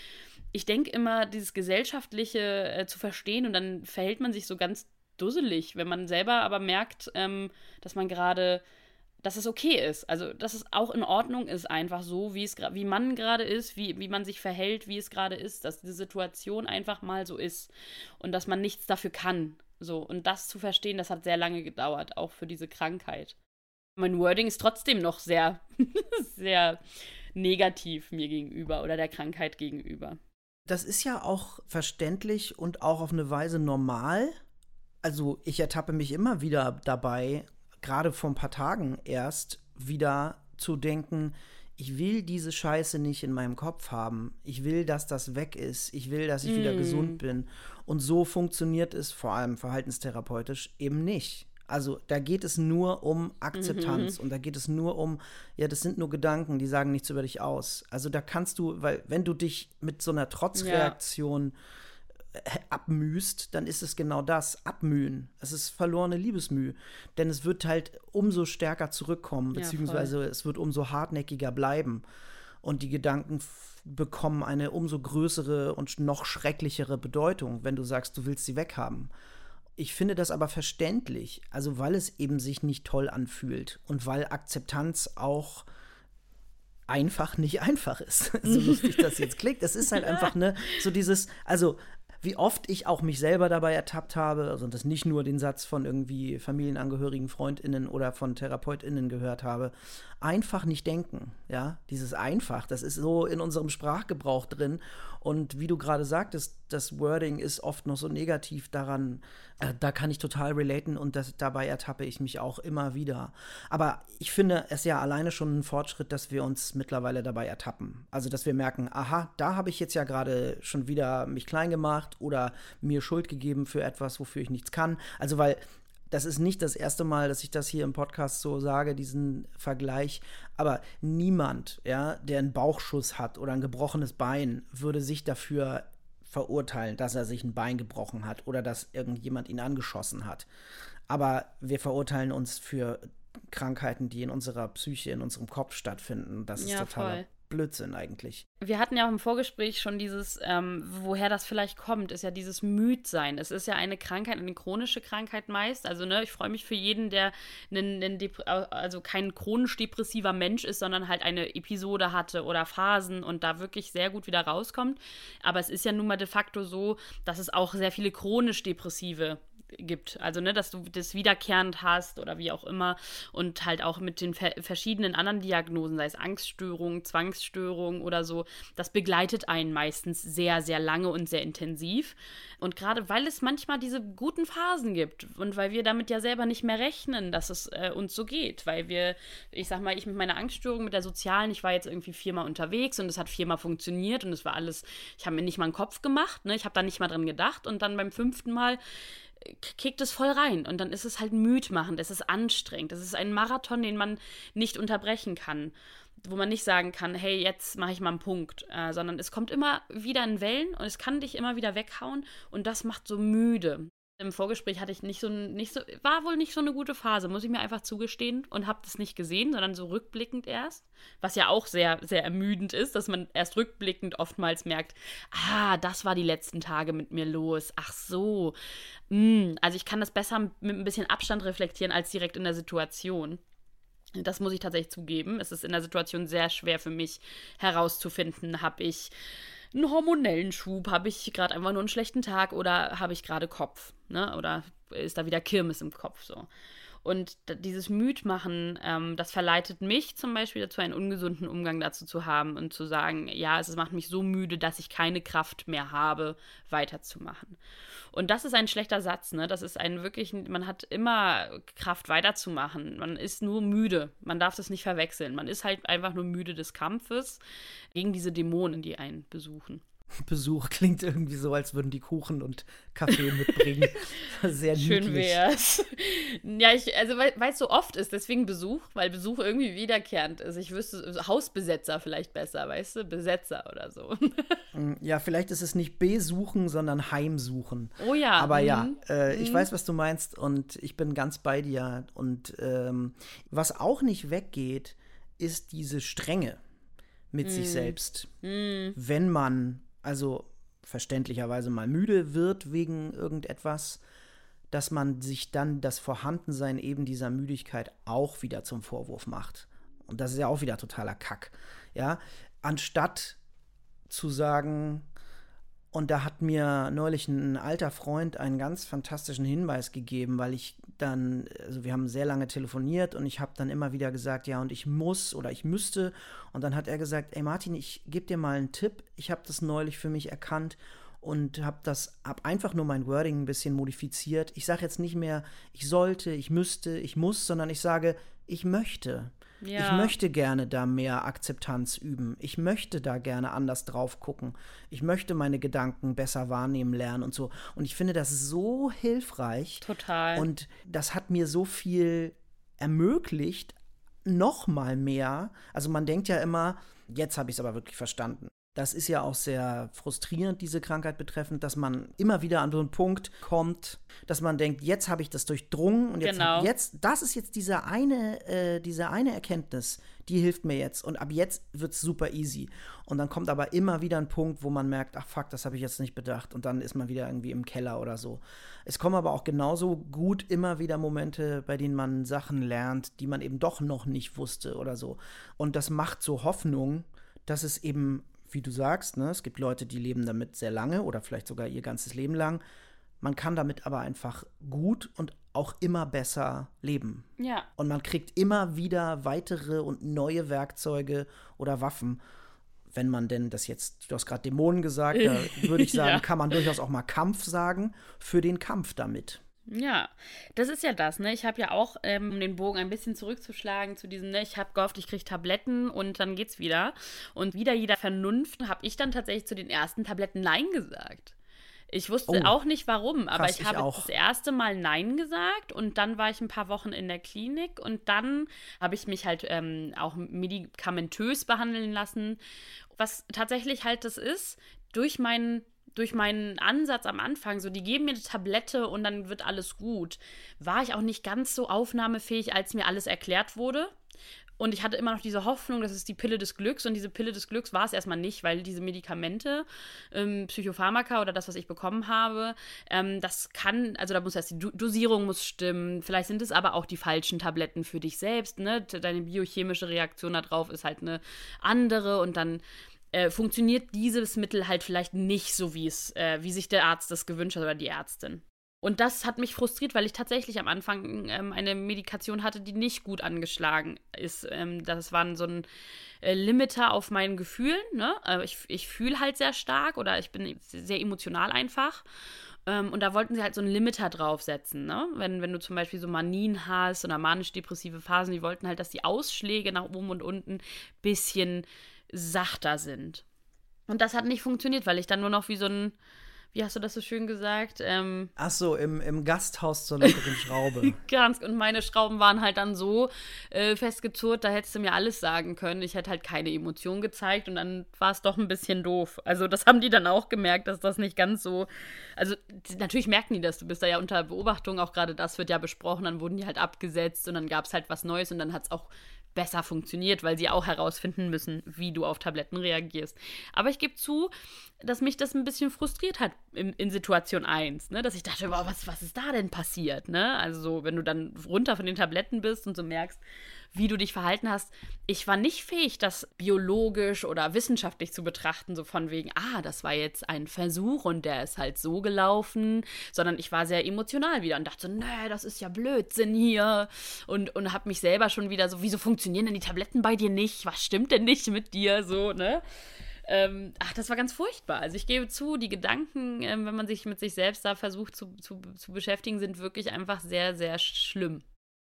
ich denke immer, dieses Gesellschaftliche äh, zu verstehen und dann verhält man sich so ganz dusselig, wenn man selber aber merkt, ähm, dass man gerade dass es okay ist. Also, dass es auch in Ordnung ist, einfach so, wie es wie man gerade ist, wie, wie man sich verhält, wie es gerade ist, dass die Situation einfach mal so ist und dass man nichts dafür kann. So, und das zu verstehen, das hat sehr lange gedauert, auch für diese Krankheit. Mein Wording ist trotzdem noch sehr, sehr negativ mir gegenüber oder der Krankheit gegenüber. Das ist ja auch verständlich und auch auf eine Weise normal. Also ich ertappe mich immer wieder dabei, gerade vor ein paar Tagen erst wieder zu denken, ich will diese Scheiße nicht in meinem Kopf haben. Ich will, dass das weg ist. Ich will, dass ich mm. wieder gesund bin. Und so funktioniert es vor allem verhaltenstherapeutisch eben nicht. Also da geht es nur um Akzeptanz mhm. und da geht es nur um, ja, das sind nur Gedanken, die sagen nichts über dich aus. Also da kannst du, weil wenn du dich mit so einer Trotzreaktion ja abmühst, dann ist es genau das, abmühen. Es ist verlorene Liebesmüh. Denn es wird halt umso stärker zurückkommen, beziehungsweise ja, es wird umso hartnäckiger bleiben. Und die Gedanken bekommen eine umso größere und noch schrecklichere Bedeutung, wenn du sagst, du willst sie weghaben. Ich finde das aber verständlich, also weil es eben sich nicht toll anfühlt und weil Akzeptanz auch einfach nicht einfach ist. so lustig das jetzt klingt. Es ist halt einfach, ne, so dieses, also wie oft ich auch mich selber dabei ertappt habe, also das nicht nur den Satz von irgendwie Familienangehörigen, FreundInnen oder von TherapeutInnen gehört habe, einfach nicht denken, ja, dieses einfach, das ist so in unserem Sprachgebrauch drin und wie du gerade sagtest, das Wording ist oft noch so negativ daran, äh, da kann ich total relaten und das, dabei ertappe ich mich auch immer wieder. Aber ich finde es ja alleine schon ein Fortschritt, dass wir uns mittlerweile dabei ertappen. Also, dass wir merken, aha, da habe ich jetzt ja gerade schon wieder mich klein gemacht oder mir Schuld gegeben für etwas, wofür ich nichts kann. Also, weil das ist nicht das erste Mal, dass ich das hier im Podcast so sage, diesen Vergleich. Aber niemand, ja, der einen Bauchschuss hat oder ein gebrochenes Bein, würde sich dafür verurteilen, dass er sich ein Bein gebrochen hat oder dass irgendjemand ihn angeschossen hat. Aber wir verurteilen uns für Krankheiten, die in unserer Psyche, in unserem Kopf stattfinden. Das ist ja, totaler voll. Blödsinn eigentlich. Wir hatten ja auch im Vorgespräch schon dieses, ähm, woher das vielleicht kommt, ist ja dieses Müdsein. Es ist ja eine Krankheit, eine chronische Krankheit meist. Also, ne, ich freue mich für jeden, der einen, einen also kein chronisch depressiver Mensch ist, sondern halt eine Episode hatte oder Phasen und da wirklich sehr gut wieder rauskommt. Aber es ist ja nun mal de facto so, dass es auch sehr viele chronisch Depressive gibt. Also, ne, dass du das wiederkehrend hast oder wie auch immer. Und halt auch mit den ver verschiedenen anderen Diagnosen, sei es Angststörung, Zwangsstörung oder so, das begleitet einen meistens sehr, sehr lange und sehr intensiv. Und gerade weil es manchmal diese guten Phasen gibt und weil wir damit ja selber nicht mehr rechnen, dass es äh, uns so geht, weil wir, ich sag mal, ich mit meiner Angststörung, mit der sozialen, ich war jetzt irgendwie viermal unterwegs und es hat viermal funktioniert und es war alles, ich habe mir nicht mal einen Kopf gemacht, ne? ich habe da nicht mal dran gedacht und dann beim fünften Mal kickt es voll rein und dann ist es halt müdmachend, es ist anstrengend, es ist ein Marathon, den man nicht unterbrechen kann, wo man nicht sagen kann, hey, jetzt mache ich mal einen Punkt, äh, sondern es kommt immer wieder in Wellen und es kann dich immer wieder weghauen und das macht so müde. Im Vorgespräch hatte ich nicht so, nicht so, war wohl nicht so eine gute Phase, muss ich mir einfach zugestehen und habe das nicht gesehen, sondern so rückblickend erst. Was ja auch sehr, sehr ermüdend ist, dass man erst rückblickend oftmals merkt, ah, das war die letzten Tage mit mir los. Ach so. Mm, also ich kann das besser mit ein bisschen Abstand reflektieren als direkt in der Situation. Das muss ich tatsächlich zugeben. Es ist in der Situation sehr schwer für mich herauszufinden, habe ich einen hormonellen Schub? Habe ich gerade einfach nur einen schlechten Tag oder habe ich gerade Kopf? Ne? Oder ist da wieder Kirmes im Kopf so? Und dieses Müdmachen, ähm, das verleitet mich zum Beispiel dazu, einen ungesunden Umgang dazu zu haben und zu sagen, ja, es macht mich so müde, dass ich keine Kraft mehr habe, weiterzumachen. Und das ist ein schlechter Satz, ne? Das ist ein wirklich, man hat immer Kraft weiterzumachen. Man ist nur müde. Man darf das nicht verwechseln. Man ist halt einfach nur müde des Kampfes gegen diese Dämonen, die einen besuchen. Besuch klingt irgendwie so, als würden die Kuchen und Kaffee mitbringen. Sehr niedlich. Schön wär's. Ja, ich, also weil es so oft ist, deswegen Besuch, weil Besuch irgendwie wiederkehrend ist. Ich wüsste, Hausbesetzer vielleicht besser, weißt du? Besetzer oder so. Mm, ja, vielleicht ist es nicht besuchen, sondern heimsuchen. Oh ja. Aber mhm. ja, äh, ich mhm. weiß, was du meinst und ich bin ganz bei dir. Und ähm, was auch nicht weggeht, ist diese Strenge mit mhm. sich selbst. Mhm. Wenn man also verständlicherweise mal müde wird wegen irgendetwas, dass man sich dann das Vorhandensein eben dieser Müdigkeit auch wieder zum Vorwurf macht. Und das ist ja auch wieder totaler Kack. Ja, anstatt zu sagen, und da hat mir neulich ein alter Freund einen ganz fantastischen Hinweis gegeben, weil ich dann, also wir haben sehr lange telefoniert und ich habe dann immer wieder gesagt, ja, und ich muss oder ich müsste. Und dann hat er gesagt, ey Martin, ich gebe dir mal einen Tipp. Ich habe das neulich für mich erkannt und habe das, habe einfach nur mein Wording ein bisschen modifiziert. Ich sage jetzt nicht mehr, ich sollte, ich müsste, ich muss, sondern ich sage, ich möchte. Ja. Ich möchte gerne da mehr Akzeptanz üben. Ich möchte da gerne anders drauf gucken. Ich möchte meine Gedanken besser wahrnehmen lernen und so. Und ich finde das so hilfreich. Total. Und das hat mir so viel ermöglicht, noch mal mehr. Also man denkt ja immer, jetzt habe ich es aber wirklich verstanden. Das ist ja auch sehr frustrierend, diese Krankheit betreffend, dass man immer wieder an so einen Punkt kommt, dass man denkt, jetzt habe ich das durchdrungen und jetzt, genau. jetzt das ist jetzt diese eine, äh, diese eine Erkenntnis, die hilft mir jetzt. Und ab jetzt wird es super easy. Und dann kommt aber immer wieder ein Punkt, wo man merkt, ach fuck, das habe ich jetzt nicht bedacht. Und dann ist man wieder irgendwie im Keller oder so. Es kommen aber auch genauso gut immer wieder Momente, bei denen man Sachen lernt, die man eben doch noch nicht wusste oder so. Und das macht so Hoffnung, dass es eben wie du sagst, ne, es gibt Leute, die leben damit sehr lange oder vielleicht sogar ihr ganzes Leben lang. Man kann damit aber einfach gut und auch immer besser leben. Ja. Und man kriegt immer wieder weitere und neue Werkzeuge oder Waffen. Wenn man denn das jetzt, du hast gerade Dämonen gesagt, da würde ich sagen, ja. kann man durchaus auch mal Kampf sagen, für den Kampf damit. Ja, das ist ja das, ne? Ich habe ja auch, ähm, um den Bogen ein bisschen zurückzuschlagen zu diesem, ne, ich habe gehofft, ich kriege Tabletten und dann geht's wieder. Und wieder jeder Vernunft habe ich dann tatsächlich zu den ersten Tabletten Nein gesagt. Ich wusste oh, auch nicht warum, aber krass, ich habe ich das erste Mal Nein gesagt und dann war ich ein paar Wochen in der Klinik und dann habe ich mich halt ähm, auch medikamentös behandeln lassen. Was tatsächlich halt das ist, durch meinen durch meinen Ansatz am Anfang, so die geben mir eine Tablette und dann wird alles gut, war ich auch nicht ganz so aufnahmefähig, als mir alles erklärt wurde. Und ich hatte immer noch diese Hoffnung, das ist die Pille des Glücks. Und diese Pille des Glücks war es erstmal nicht, weil diese Medikamente, ähm, Psychopharmaka oder das, was ich bekommen habe, ähm, das kann, also da muss erst die Dosierung muss stimmen. Vielleicht sind es aber auch die falschen Tabletten für dich selbst. Ne? Deine biochemische Reaktion darauf ist halt eine andere und dann äh, funktioniert dieses Mittel halt vielleicht nicht so, wie es, äh, wie sich der Arzt das gewünscht hat oder die Ärztin. Und das hat mich frustriert, weil ich tatsächlich am Anfang ähm, eine Medikation hatte, die nicht gut angeschlagen ist. Ähm, das war so ein äh, Limiter auf meinen Gefühlen. Ne? Äh, ich ich fühle halt sehr stark oder ich bin sehr emotional einfach. Ähm, und da wollten sie halt so einen Limiter draufsetzen. Ne? Wenn, wenn du zum Beispiel so Manien hast oder manisch-depressive Phasen, die wollten halt, dass die Ausschläge nach oben und unten ein bisschen sachter sind. Und das hat nicht funktioniert, weil ich dann nur noch wie so ein wie hast du das so schön gesagt? Ähm, Ach so, im, im Gasthaus zur lockeren Schraube. Ganz, und meine Schrauben waren halt dann so äh, festgezurrt, da hättest du mir alles sagen können. Ich hätte halt keine Emotion gezeigt und dann war es doch ein bisschen doof. Also das haben die dann auch gemerkt, dass das nicht ganz so, also natürlich merken die das, du bist da ja unter Beobachtung, auch gerade das wird ja besprochen, dann wurden die halt abgesetzt und dann gab es halt was Neues und dann hat es auch besser funktioniert, weil sie auch herausfinden müssen, wie du auf Tabletten reagierst. Aber ich gebe zu, dass mich das ein bisschen frustriert hat in, in Situation 1, ne? dass ich dachte, wow, was, was ist da denn passiert? Ne? Also so, wenn du dann runter von den Tabletten bist und so merkst, wie du dich verhalten hast. Ich war nicht fähig, das biologisch oder wissenschaftlich zu betrachten, so von wegen, ah, das war jetzt ein Versuch und der ist halt so gelaufen, sondern ich war sehr emotional wieder und dachte so, nee, das ist ja Blödsinn hier und, und habe mich selber schon wieder so, wieso funktionieren denn die Tabletten bei dir nicht? Was stimmt denn nicht mit dir? So, ne? Ähm, ach, das war ganz furchtbar. Also ich gebe zu, die Gedanken, ähm, wenn man sich mit sich selbst da versucht zu, zu, zu beschäftigen, sind wirklich einfach sehr, sehr schlimm.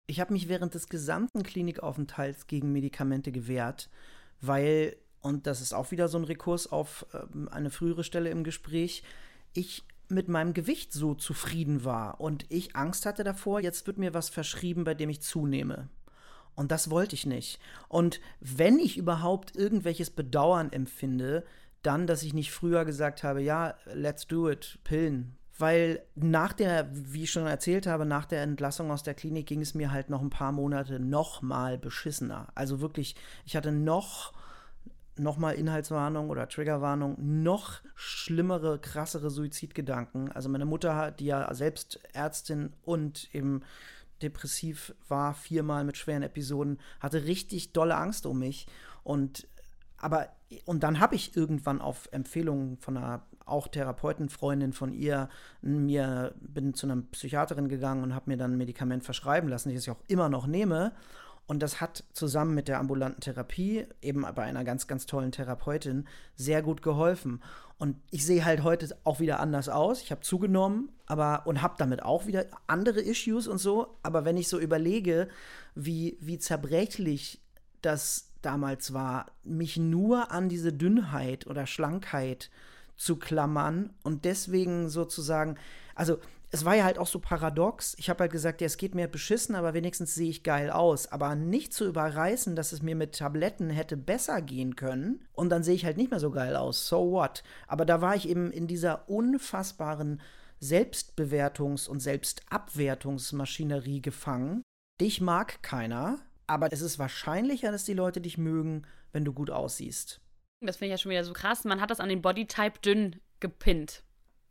Ich habe mich während des gesamten Klinikaufenthalts gegen Medikamente gewehrt, weil, und das ist auch wieder so ein Rekurs auf äh, eine frühere Stelle im Gespräch, ich mit meinem Gewicht so zufrieden war und ich Angst hatte davor, jetzt wird mir was verschrieben, bei dem ich zunehme. Und das wollte ich nicht. Und wenn ich überhaupt irgendwelches Bedauern empfinde, dann, dass ich nicht früher gesagt habe, ja, let's do it, Pillen, weil nach der, wie ich schon erzählt habe, nach der Entlassung aus der Klinik ging es mir halt noch ein paar Monate noch mal beschissener. Also wirklich, ich hatte noch noch mal Inhaltswarnung oder Triggerwarnung, noch schlimmere, krassere Suizidgedanken. Also meine Mutter, die ja selbst Ärztin und eben depressiv war, viermal mit schweren Episoden, hatte richtig dolle Angst um mich und aber und dann habe ich irgendwann auf Empfehlungen von einer auch Therapeutenfreundin von ihr mir bin zu einer Psychiaterin gegangen und habe mir dann ein Medikament verschreiben lassen, das ich auch immer noch nehme. Und das hat zusammen mit der ambulanten Therapie, eben bei einer ganz, ganz tollen Therapeutin, sehr gut geholfen. Und ich sehe halt heute auch wieder anders aus. Ich habe zugenommen, aber und habe damit auch wieder andere Issues und so. Aber wenn ich so überlege, wie, wie zerbrechlich das damals war, mich nur an diese Dünnheit oder Schlankheit zu klammern und deswegen sozusagen, also es war ja halt auch so paradox. Ich habe halt gesagt, ja, es geht mir beschissen, aber wenigstens sehe ich geil aus. Aber nicht zu überreißen, dass es mir mit Tabletten hätte besser gehen können. Und dann sehe ich halt nicht mehr so geil aus. So what? Aber da war ich eben in dieser unfassbaren Selbstbewertungs- und Selbstabwertungsmaschinerie gefangen. Dich mag keiner, aber es ist wahrscheinlicher, dass die Leute dich mögen, wenn du gut aussiehst. Das finde ich ja schon wieder so krass. Man hat das an den Bodytype dünn gepinnt.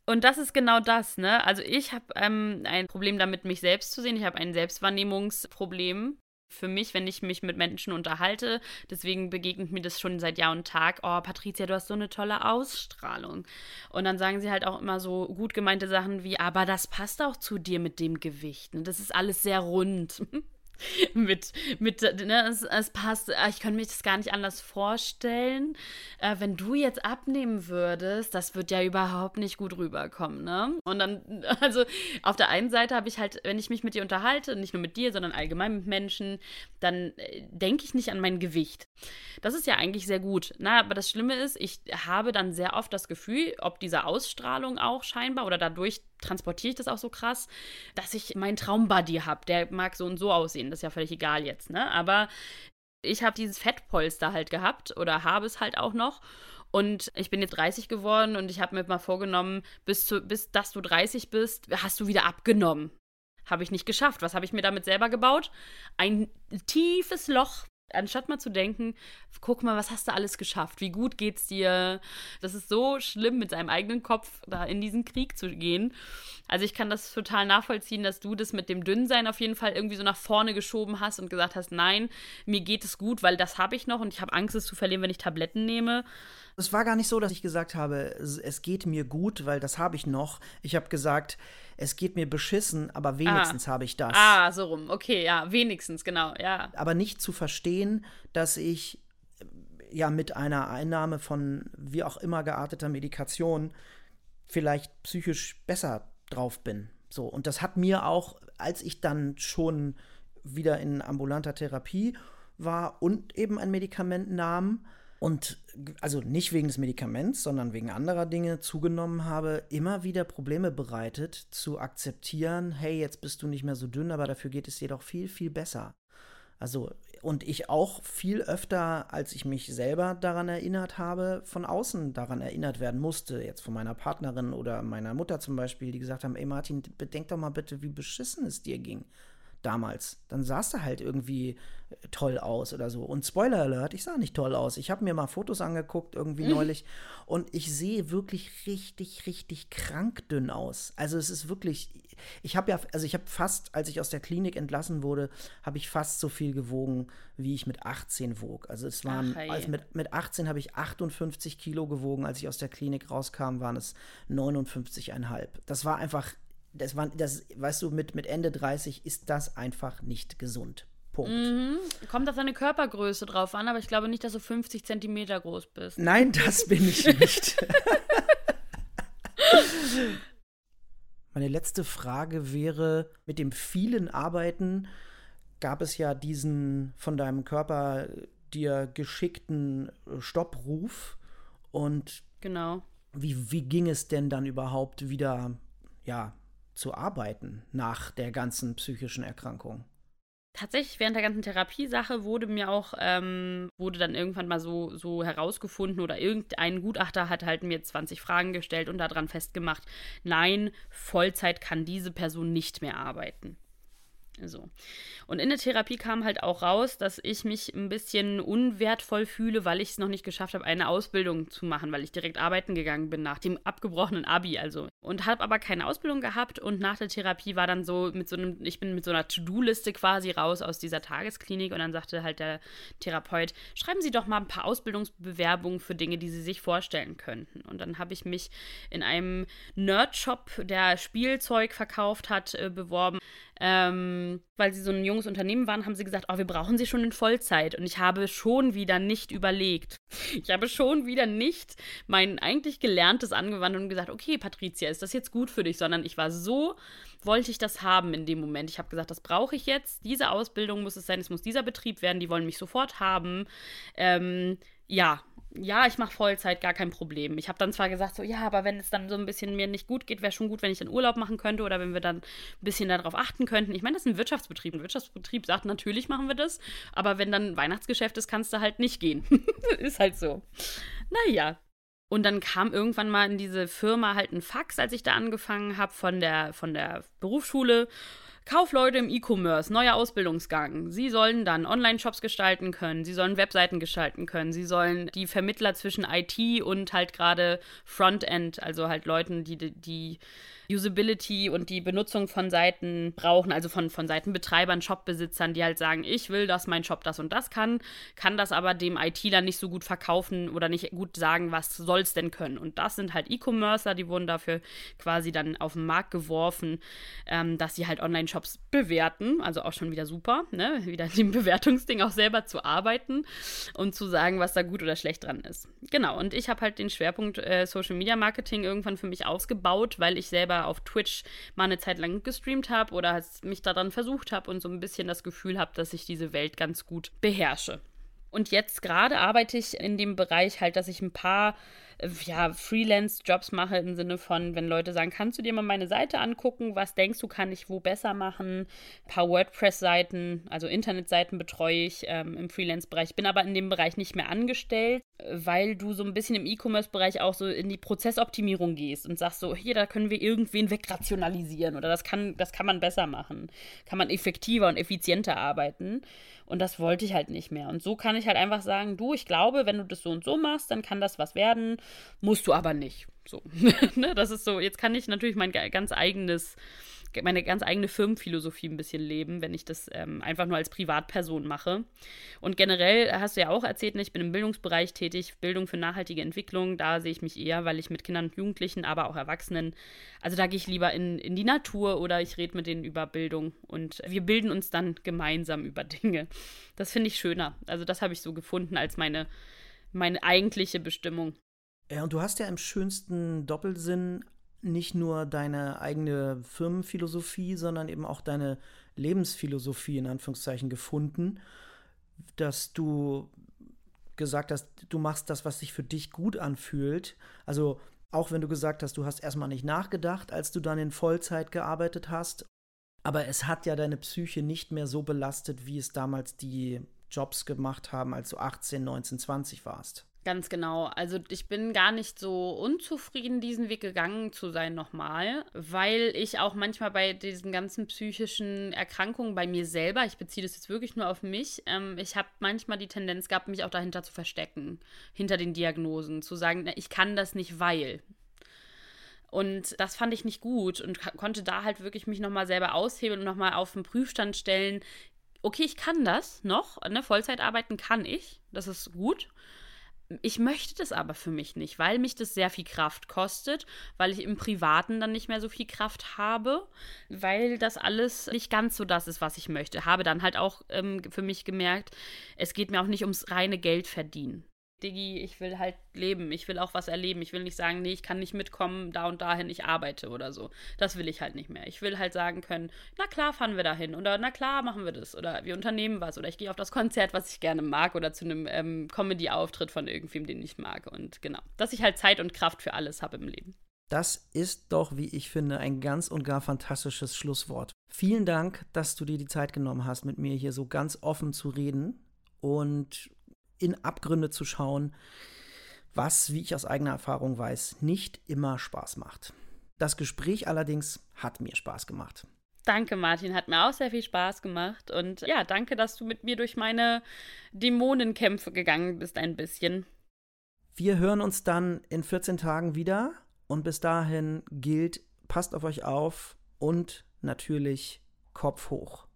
Und das ist genau das, ne? Also ich habe ähm, ein Problem damit, mich selbst zu sehen. Ich habe ein Selbstwahrnehmungsproblem für mich, wenn ich mich mit Menschen unterhalte. Deswegen begegnet mir das schon seit Jahr und Tag. Oh, Patricia, du hast so eine tolle Ausstrahlung. Und dann sagen sie halt auch immer so gut gemeinte Sachen wie, aber das passt auch zu dir mit dem Gewicht. Ne? Das ist alles sehr rund. mit, mit ne, es, es, passt, äh, ich könnte mich das gar nicht anders vorstellen. Äh, wenn du jetzt abnehmen würdest, das wird ja überhaupt nicht gut rüberkommen, ne? Und dann, also auf der einen Seite habe ich halt, wenn ich mich mit dir unterhalte, nicht nur mit dir, sondern allgemein mit Menschen, dann äh, denke ich nicht an mein Gewicht. Das ist ja eigentlich sehr gut. Na, aber das Schlimme ist, ich habe dann sehr oft das Gefühl, ob dieser Ausstrahlung auch scheinbar oder dadurch transportiere ich das auch so krass, dass ich meinen Traumbuddy habe. Der mag so und so aussehen, das ist ja völlig egal jetzt, ne? Aber ich habe dieses Fettpolster halt gehabt oder habe es halt auch noch. Und ich bin jetzt 30 geworden und ich habe mir mal vorgenommen, bis, zu, bis dass du 30 bist, hast du wieder abgenommen. Habe ich nicht geschafft. Was habe ich mir damit selber gebaut? Ein tiefes Loch anstatt mal zu denken, guck mal, was hast du alles geschafft? Wie gut geht's dir? Das ist so schlimm, mit seinem eigenen Kopf da in diesen Krieg zu gehen. Also ich kann das total nachvollziehen, dass du das mit dem Dünnsein auf jeden Fall irgendwie so nach vorne geschoben hast und gesagt hast, nein, mir geht es gut, weil das habe ich noch und ich habe Angst, es zu verlieren, wenn ich Tabletten nehme. Es war gar nicht so, dass ich gesagt habe, es geht mir gut, weil das habe ich noch. Ich habe gesagt, es geht mir beschissen, aber wenigstens ah. habe ich das. Ah, so rum. Okay, ja, wenigstens, genau, ja. Aber nicht zu verstehen, dass ich äh, ja mit einer Einnahme von wie auch immer gearteter Medikation vielleicht psychisch besser drauf bin. So, und das hat mir auch, als ich dann schon wieder in ambulanter Therapie war und eben ein Medikament nahm, und also nicht wegen des Medikaments, sondern wegen anderer Dinge zugenommen habe, immer wieder Probleme bereitet, zu akzeptieren, hey, jetzt bist du nicht mehr so dünn, aber dafür geht es dir doch viel, viel besser. Also, und ich auch viel öfter, als ich mich selber daran erinnert habe, von außen daran erinnert werden musste, jetzt von meiner Partnerin oder meiner Mutter zum Beispiel, die gesagt haben, ey Martin, bedenk doch mal bitte, wie beschissen es dir ging damals. Dann sahst du halt irgendwie äh, toll aus oder so. Und Spoiler Alert, ich sah nicht toll aus. Ich habe mir mal Fotos angeguckt, irgendwie mhm. neulich, und ich sehe wirklich richtig, richtig krank dünn aus. Also es ist wirklich, ich habe ja, also ich habe fast, als ich aus der Klinik entlassen wurde, habe ich fast so viel gewogen, wie ich mit 18 wog. Also es waren, Ach, also mit, mit 18 habe ich 58 Kilo gewogen, als ich aus der Klinik rauskam, waren es 59,5. Das war einfach das war, das, weißt du, mit, mit Ende 30 ist das einfach nicht gesund. Punkt. Mhm. Kommt auf deine Körpergröße drauf an, aber ich glaube nicht, dass du 50 Zentimeter groß bist. Nein, das bin ich nicht. Meine letzte Frage wäre: Mit dem vielen Arbeiten gab es ja diesen von deinem Körper dir geschickten Stoppruf. Und genau. Wie, wie ging es denn dann überhaupt wieder, ja, zu arbeiten nach der ganzen psychischen Erkrankung? Tatsächlich während der ganzen Therapiesache wurde mir auch, ähm, wurde dann irgendwann mal so, so herausgefunden oder irgendein Gutachter hat halt mir 20 Fragen gestellt und daran festgemacht, nein, Vollzeit kann diese Person nicht mehr arbeiten. So. Und in der Therapie kam halt auch raus, dass ich mich ein bisschen unwertvoll fühle, weil ich es noch nicht geschafft habe, eine Ausbildung zu machen, weil ich direkt arbeiten gegangen bin nach dem abgebrochenen Abi, also. Und habe aber keine Ausbildung gehabt und nach der Therapie war dann so mit so einem, ich bin mit so einer To-Do-Liste quasi raus aus dieser Tagesklinik und dann sagte halt der Therapeut, schreiben Sie doch mal ein paar Ausbildungsbewerbungen für Dinge, die Sie sich vorstellen könnten. Und dann habe ich mich in einem Nerd-Shop, der Spielzeug verkauft hat, äh, beworben ähm, weil sie so ein junges Unternehmen waren, haben sie gesagt, oh, wir brauchen sie schon in Vollzeit. Und ich habe schon wieder nicht überlegt. Ich habe schon wieder nicht mein eigentlich Gelerntes angewandt und gesagt, okay, Patricia, ist das jetzt gut für dich? Sondern ich war so, wollte ich das haben in dem Moment. Ich habe gesagt, das brauche ich jetzt. Diese Ausbildung muss es sein, es muss dieser Betrieb werden, die wollen mich sofort haben. Ähm, ja, ja, ich mache Vollzeit, gar kein Problem. Ich habe dann zwar gesagt, so, ja, aber wenn es dann so ein bisschen mir nicht gut geht, wäre schon gut, wenn ich dann Urlaub machen könnte oder wenn wir dann ein bisschen darauf achten könnten. Ich meine, das ist ein Wirtschaftsbetrieb. Ein Wirtschaftsbetrieb sagt, natürlich machen wir das, aber wenn dann Weihnachtsgeschäft ist, kannst du halt nicht gehen. ist halt so. Naja. Und dann kam irgendwann mal in diese Firma halt ein Fax, als ich da angefangen habe von der, von der Berufsschule. Kaufleute im E-Commerce, neuer Ausbildungsgang. Sie sollen dann Online-Shops gestalten können, sie sollen Webseiten gestalten können, sie sollen die Vermittler zwischen IT und halt gerade Frontend, also halt Leuten, die die Usability und die Benutzung von Seiten brauchen, also von, von Seitenbetreibern, Shopbesitzern, die halt sagen, ich will, dass mein Shop das und das kann, kann das aber dem ITler nicht so gut verkaufen oder nicht gut sagen, was soll es denn können. Und das sind halt E-Commercer, die wurden dafür quasi dann auf den Markt geworfen, ähm, dass sie halt Online-Shops bewerten, also auch schon wieder super, ne? wieder dem Bewertungsding auch selber zu arbeiten und zu sagen, was da gut oder schlecht dran ist. Genau, und ich habe halt den Schwerpunkt äh, Social Media Marketing irgendwann für mich ausgebaut, weil ich selber auf Twitch mal eine Zeit lang gestreamt habe oder mich daran versucht habe und so ein bisschen das Gefühl habe, dass ich diese Welt ganz gut beherrsche. Und jetzt gerade arbeite ich in dem Bereich halt, dass ich ein paar ja, Freelance-Jobs mache im Sinne von, wenn Leute sagen, kannst du dir mal meine Seite angucken, was denkst du, kann ich wo besser machen? Ein paar WordPress-Seiten, also Internetseiten betreue ich ähm, im Freelance-Bereich, bin aber in dem Bereich nicht mehr angestellt, weil du so ein bisschen im E-Commerce-Bereich auch so in die Prozessoptimierung gehst und sagst so, hier, da können wir irgendwen wegrationalisieren oder das kann, das kann man besser machen, kann man effektiver und effizienter arbeiten. Und das wollte ich halt nicht mehr. Und so kann ich halt einfach sagen, du, ich glaube, wenn du das so und so machst, dann kann das was werden, musst du aber nicht. So. Ne, das ist so, jetzt kann ich natürlich mein ganz eigenes meine ganz eigene Firmenphilosophie ein bisschen leben, wenn ich das ähm, einfach nur als Privatperson mache. Und generell hast du ja auch erzählt, ne, ich bin im Bildungsbereich tätig, Bildung für nachhaltige Entwicklung. Da sehe ich mich eher, weil ich mit Kindern und Jugendlichen, aber auch Erwachsenen, also da gehe ich lieber in, in die Natur oder ich rede mit denen über Bildung und wir bilden uns dann gemeinsam über Dinge. Das finde ich schöner. Also das habe ich so gefunden als meine, meine eigentliche Bestimmung. Ja, und du hast ja im schönsten Doppelsinn nicht nur deine eigene Firmenphilosophie, sondern eben auch deine Lebensphilosophie in Anführungszeichen gefunden, dass du gesagt hast, du machst das, was sich für dich gut anfühlt. Also auch wenn du gesagt hast, du hast erstmal nicht nachgedacht, als du dann in Vollzeit gearbeitet hast. Aber es hat ja deine Psyche nicht mehr so belastet, wie es damals die Jobs gemacht haben, als du 18, 19, 20 warst. Ganz genau. Also ich bin gar nicht so unzufrieden, diesen Weg gegangen zu sein nochmal, weil ich auch manchmal bei diesen ganzen psychischen Erkrankungen bei mir selber, ich beziehe das jetzt wirklich nur auf mich, ähm, ich habe manchmal die Tendenz gehabt, mich auch dahinter zu verstecken, hinter den Diagnosen, zu sagen, ich kann das nicht, weil. Und das fand ich nicht gut und konnte da halt wirklich mich nochmal selber aushebeln und nochmal auf den Prüfstand stellen. Okay, ich kann das noch, ne? Vollzeit arbeiten kann ich, das ist gut ich möchte das aber für mich nicht, weil mich das sehr viel Kraft kostet, weil ich im Privaten dann nicht mehr so viel Kraft habe, weil das alles nicht ganz so das ist, was ich möchte. Habe dann halt auch ähm, für mich gemerkt, es geht mir auch nicht ums reine Geld verdienen. Diggi, ich will halt leben, ich will auch was erleben. Ich will nicht sagen, nee, ich kann nicht mitkommen, da und dahin, ich arbeite oder so. Das will ich halt nicht mehr. Ich will halt sagen können, na klar fahren wir dahin oder na klar machen wir das oder wir unternehmen was oder ich gehe auf das Konzert, was ich gerne mag oder zu einem ähm, Comedy-Auftritt von irgendwem, den ich mag. Und genau, dass ich halt Zeit und Kraft für alles habe im Leben. Das ist doch, wie ich finde, ein ganz und gar fantastisches Schlusswort. Vielen Dank, dass du dir die Zeit genommen hast, mit mir hier so ganz offen zu reden. Und in Abgründe zu schauen, was, wie ich aus eigener Erfahrung weiß, nicht immer Spaß macht. Das Gespräch allerdings hat mir Spaß gemacht. Danke, Martin. Hat mir auch sehr viel Spaß gemacht. Und ja, danke, dass du mit mir durch meine Dämonenkämpfe gegangen bist, ein bisschen. Wir hören uns dann in 14 Tagen wieder. Und bis dahin gilt, passt auf euch auf und natürlich Kopf hoch.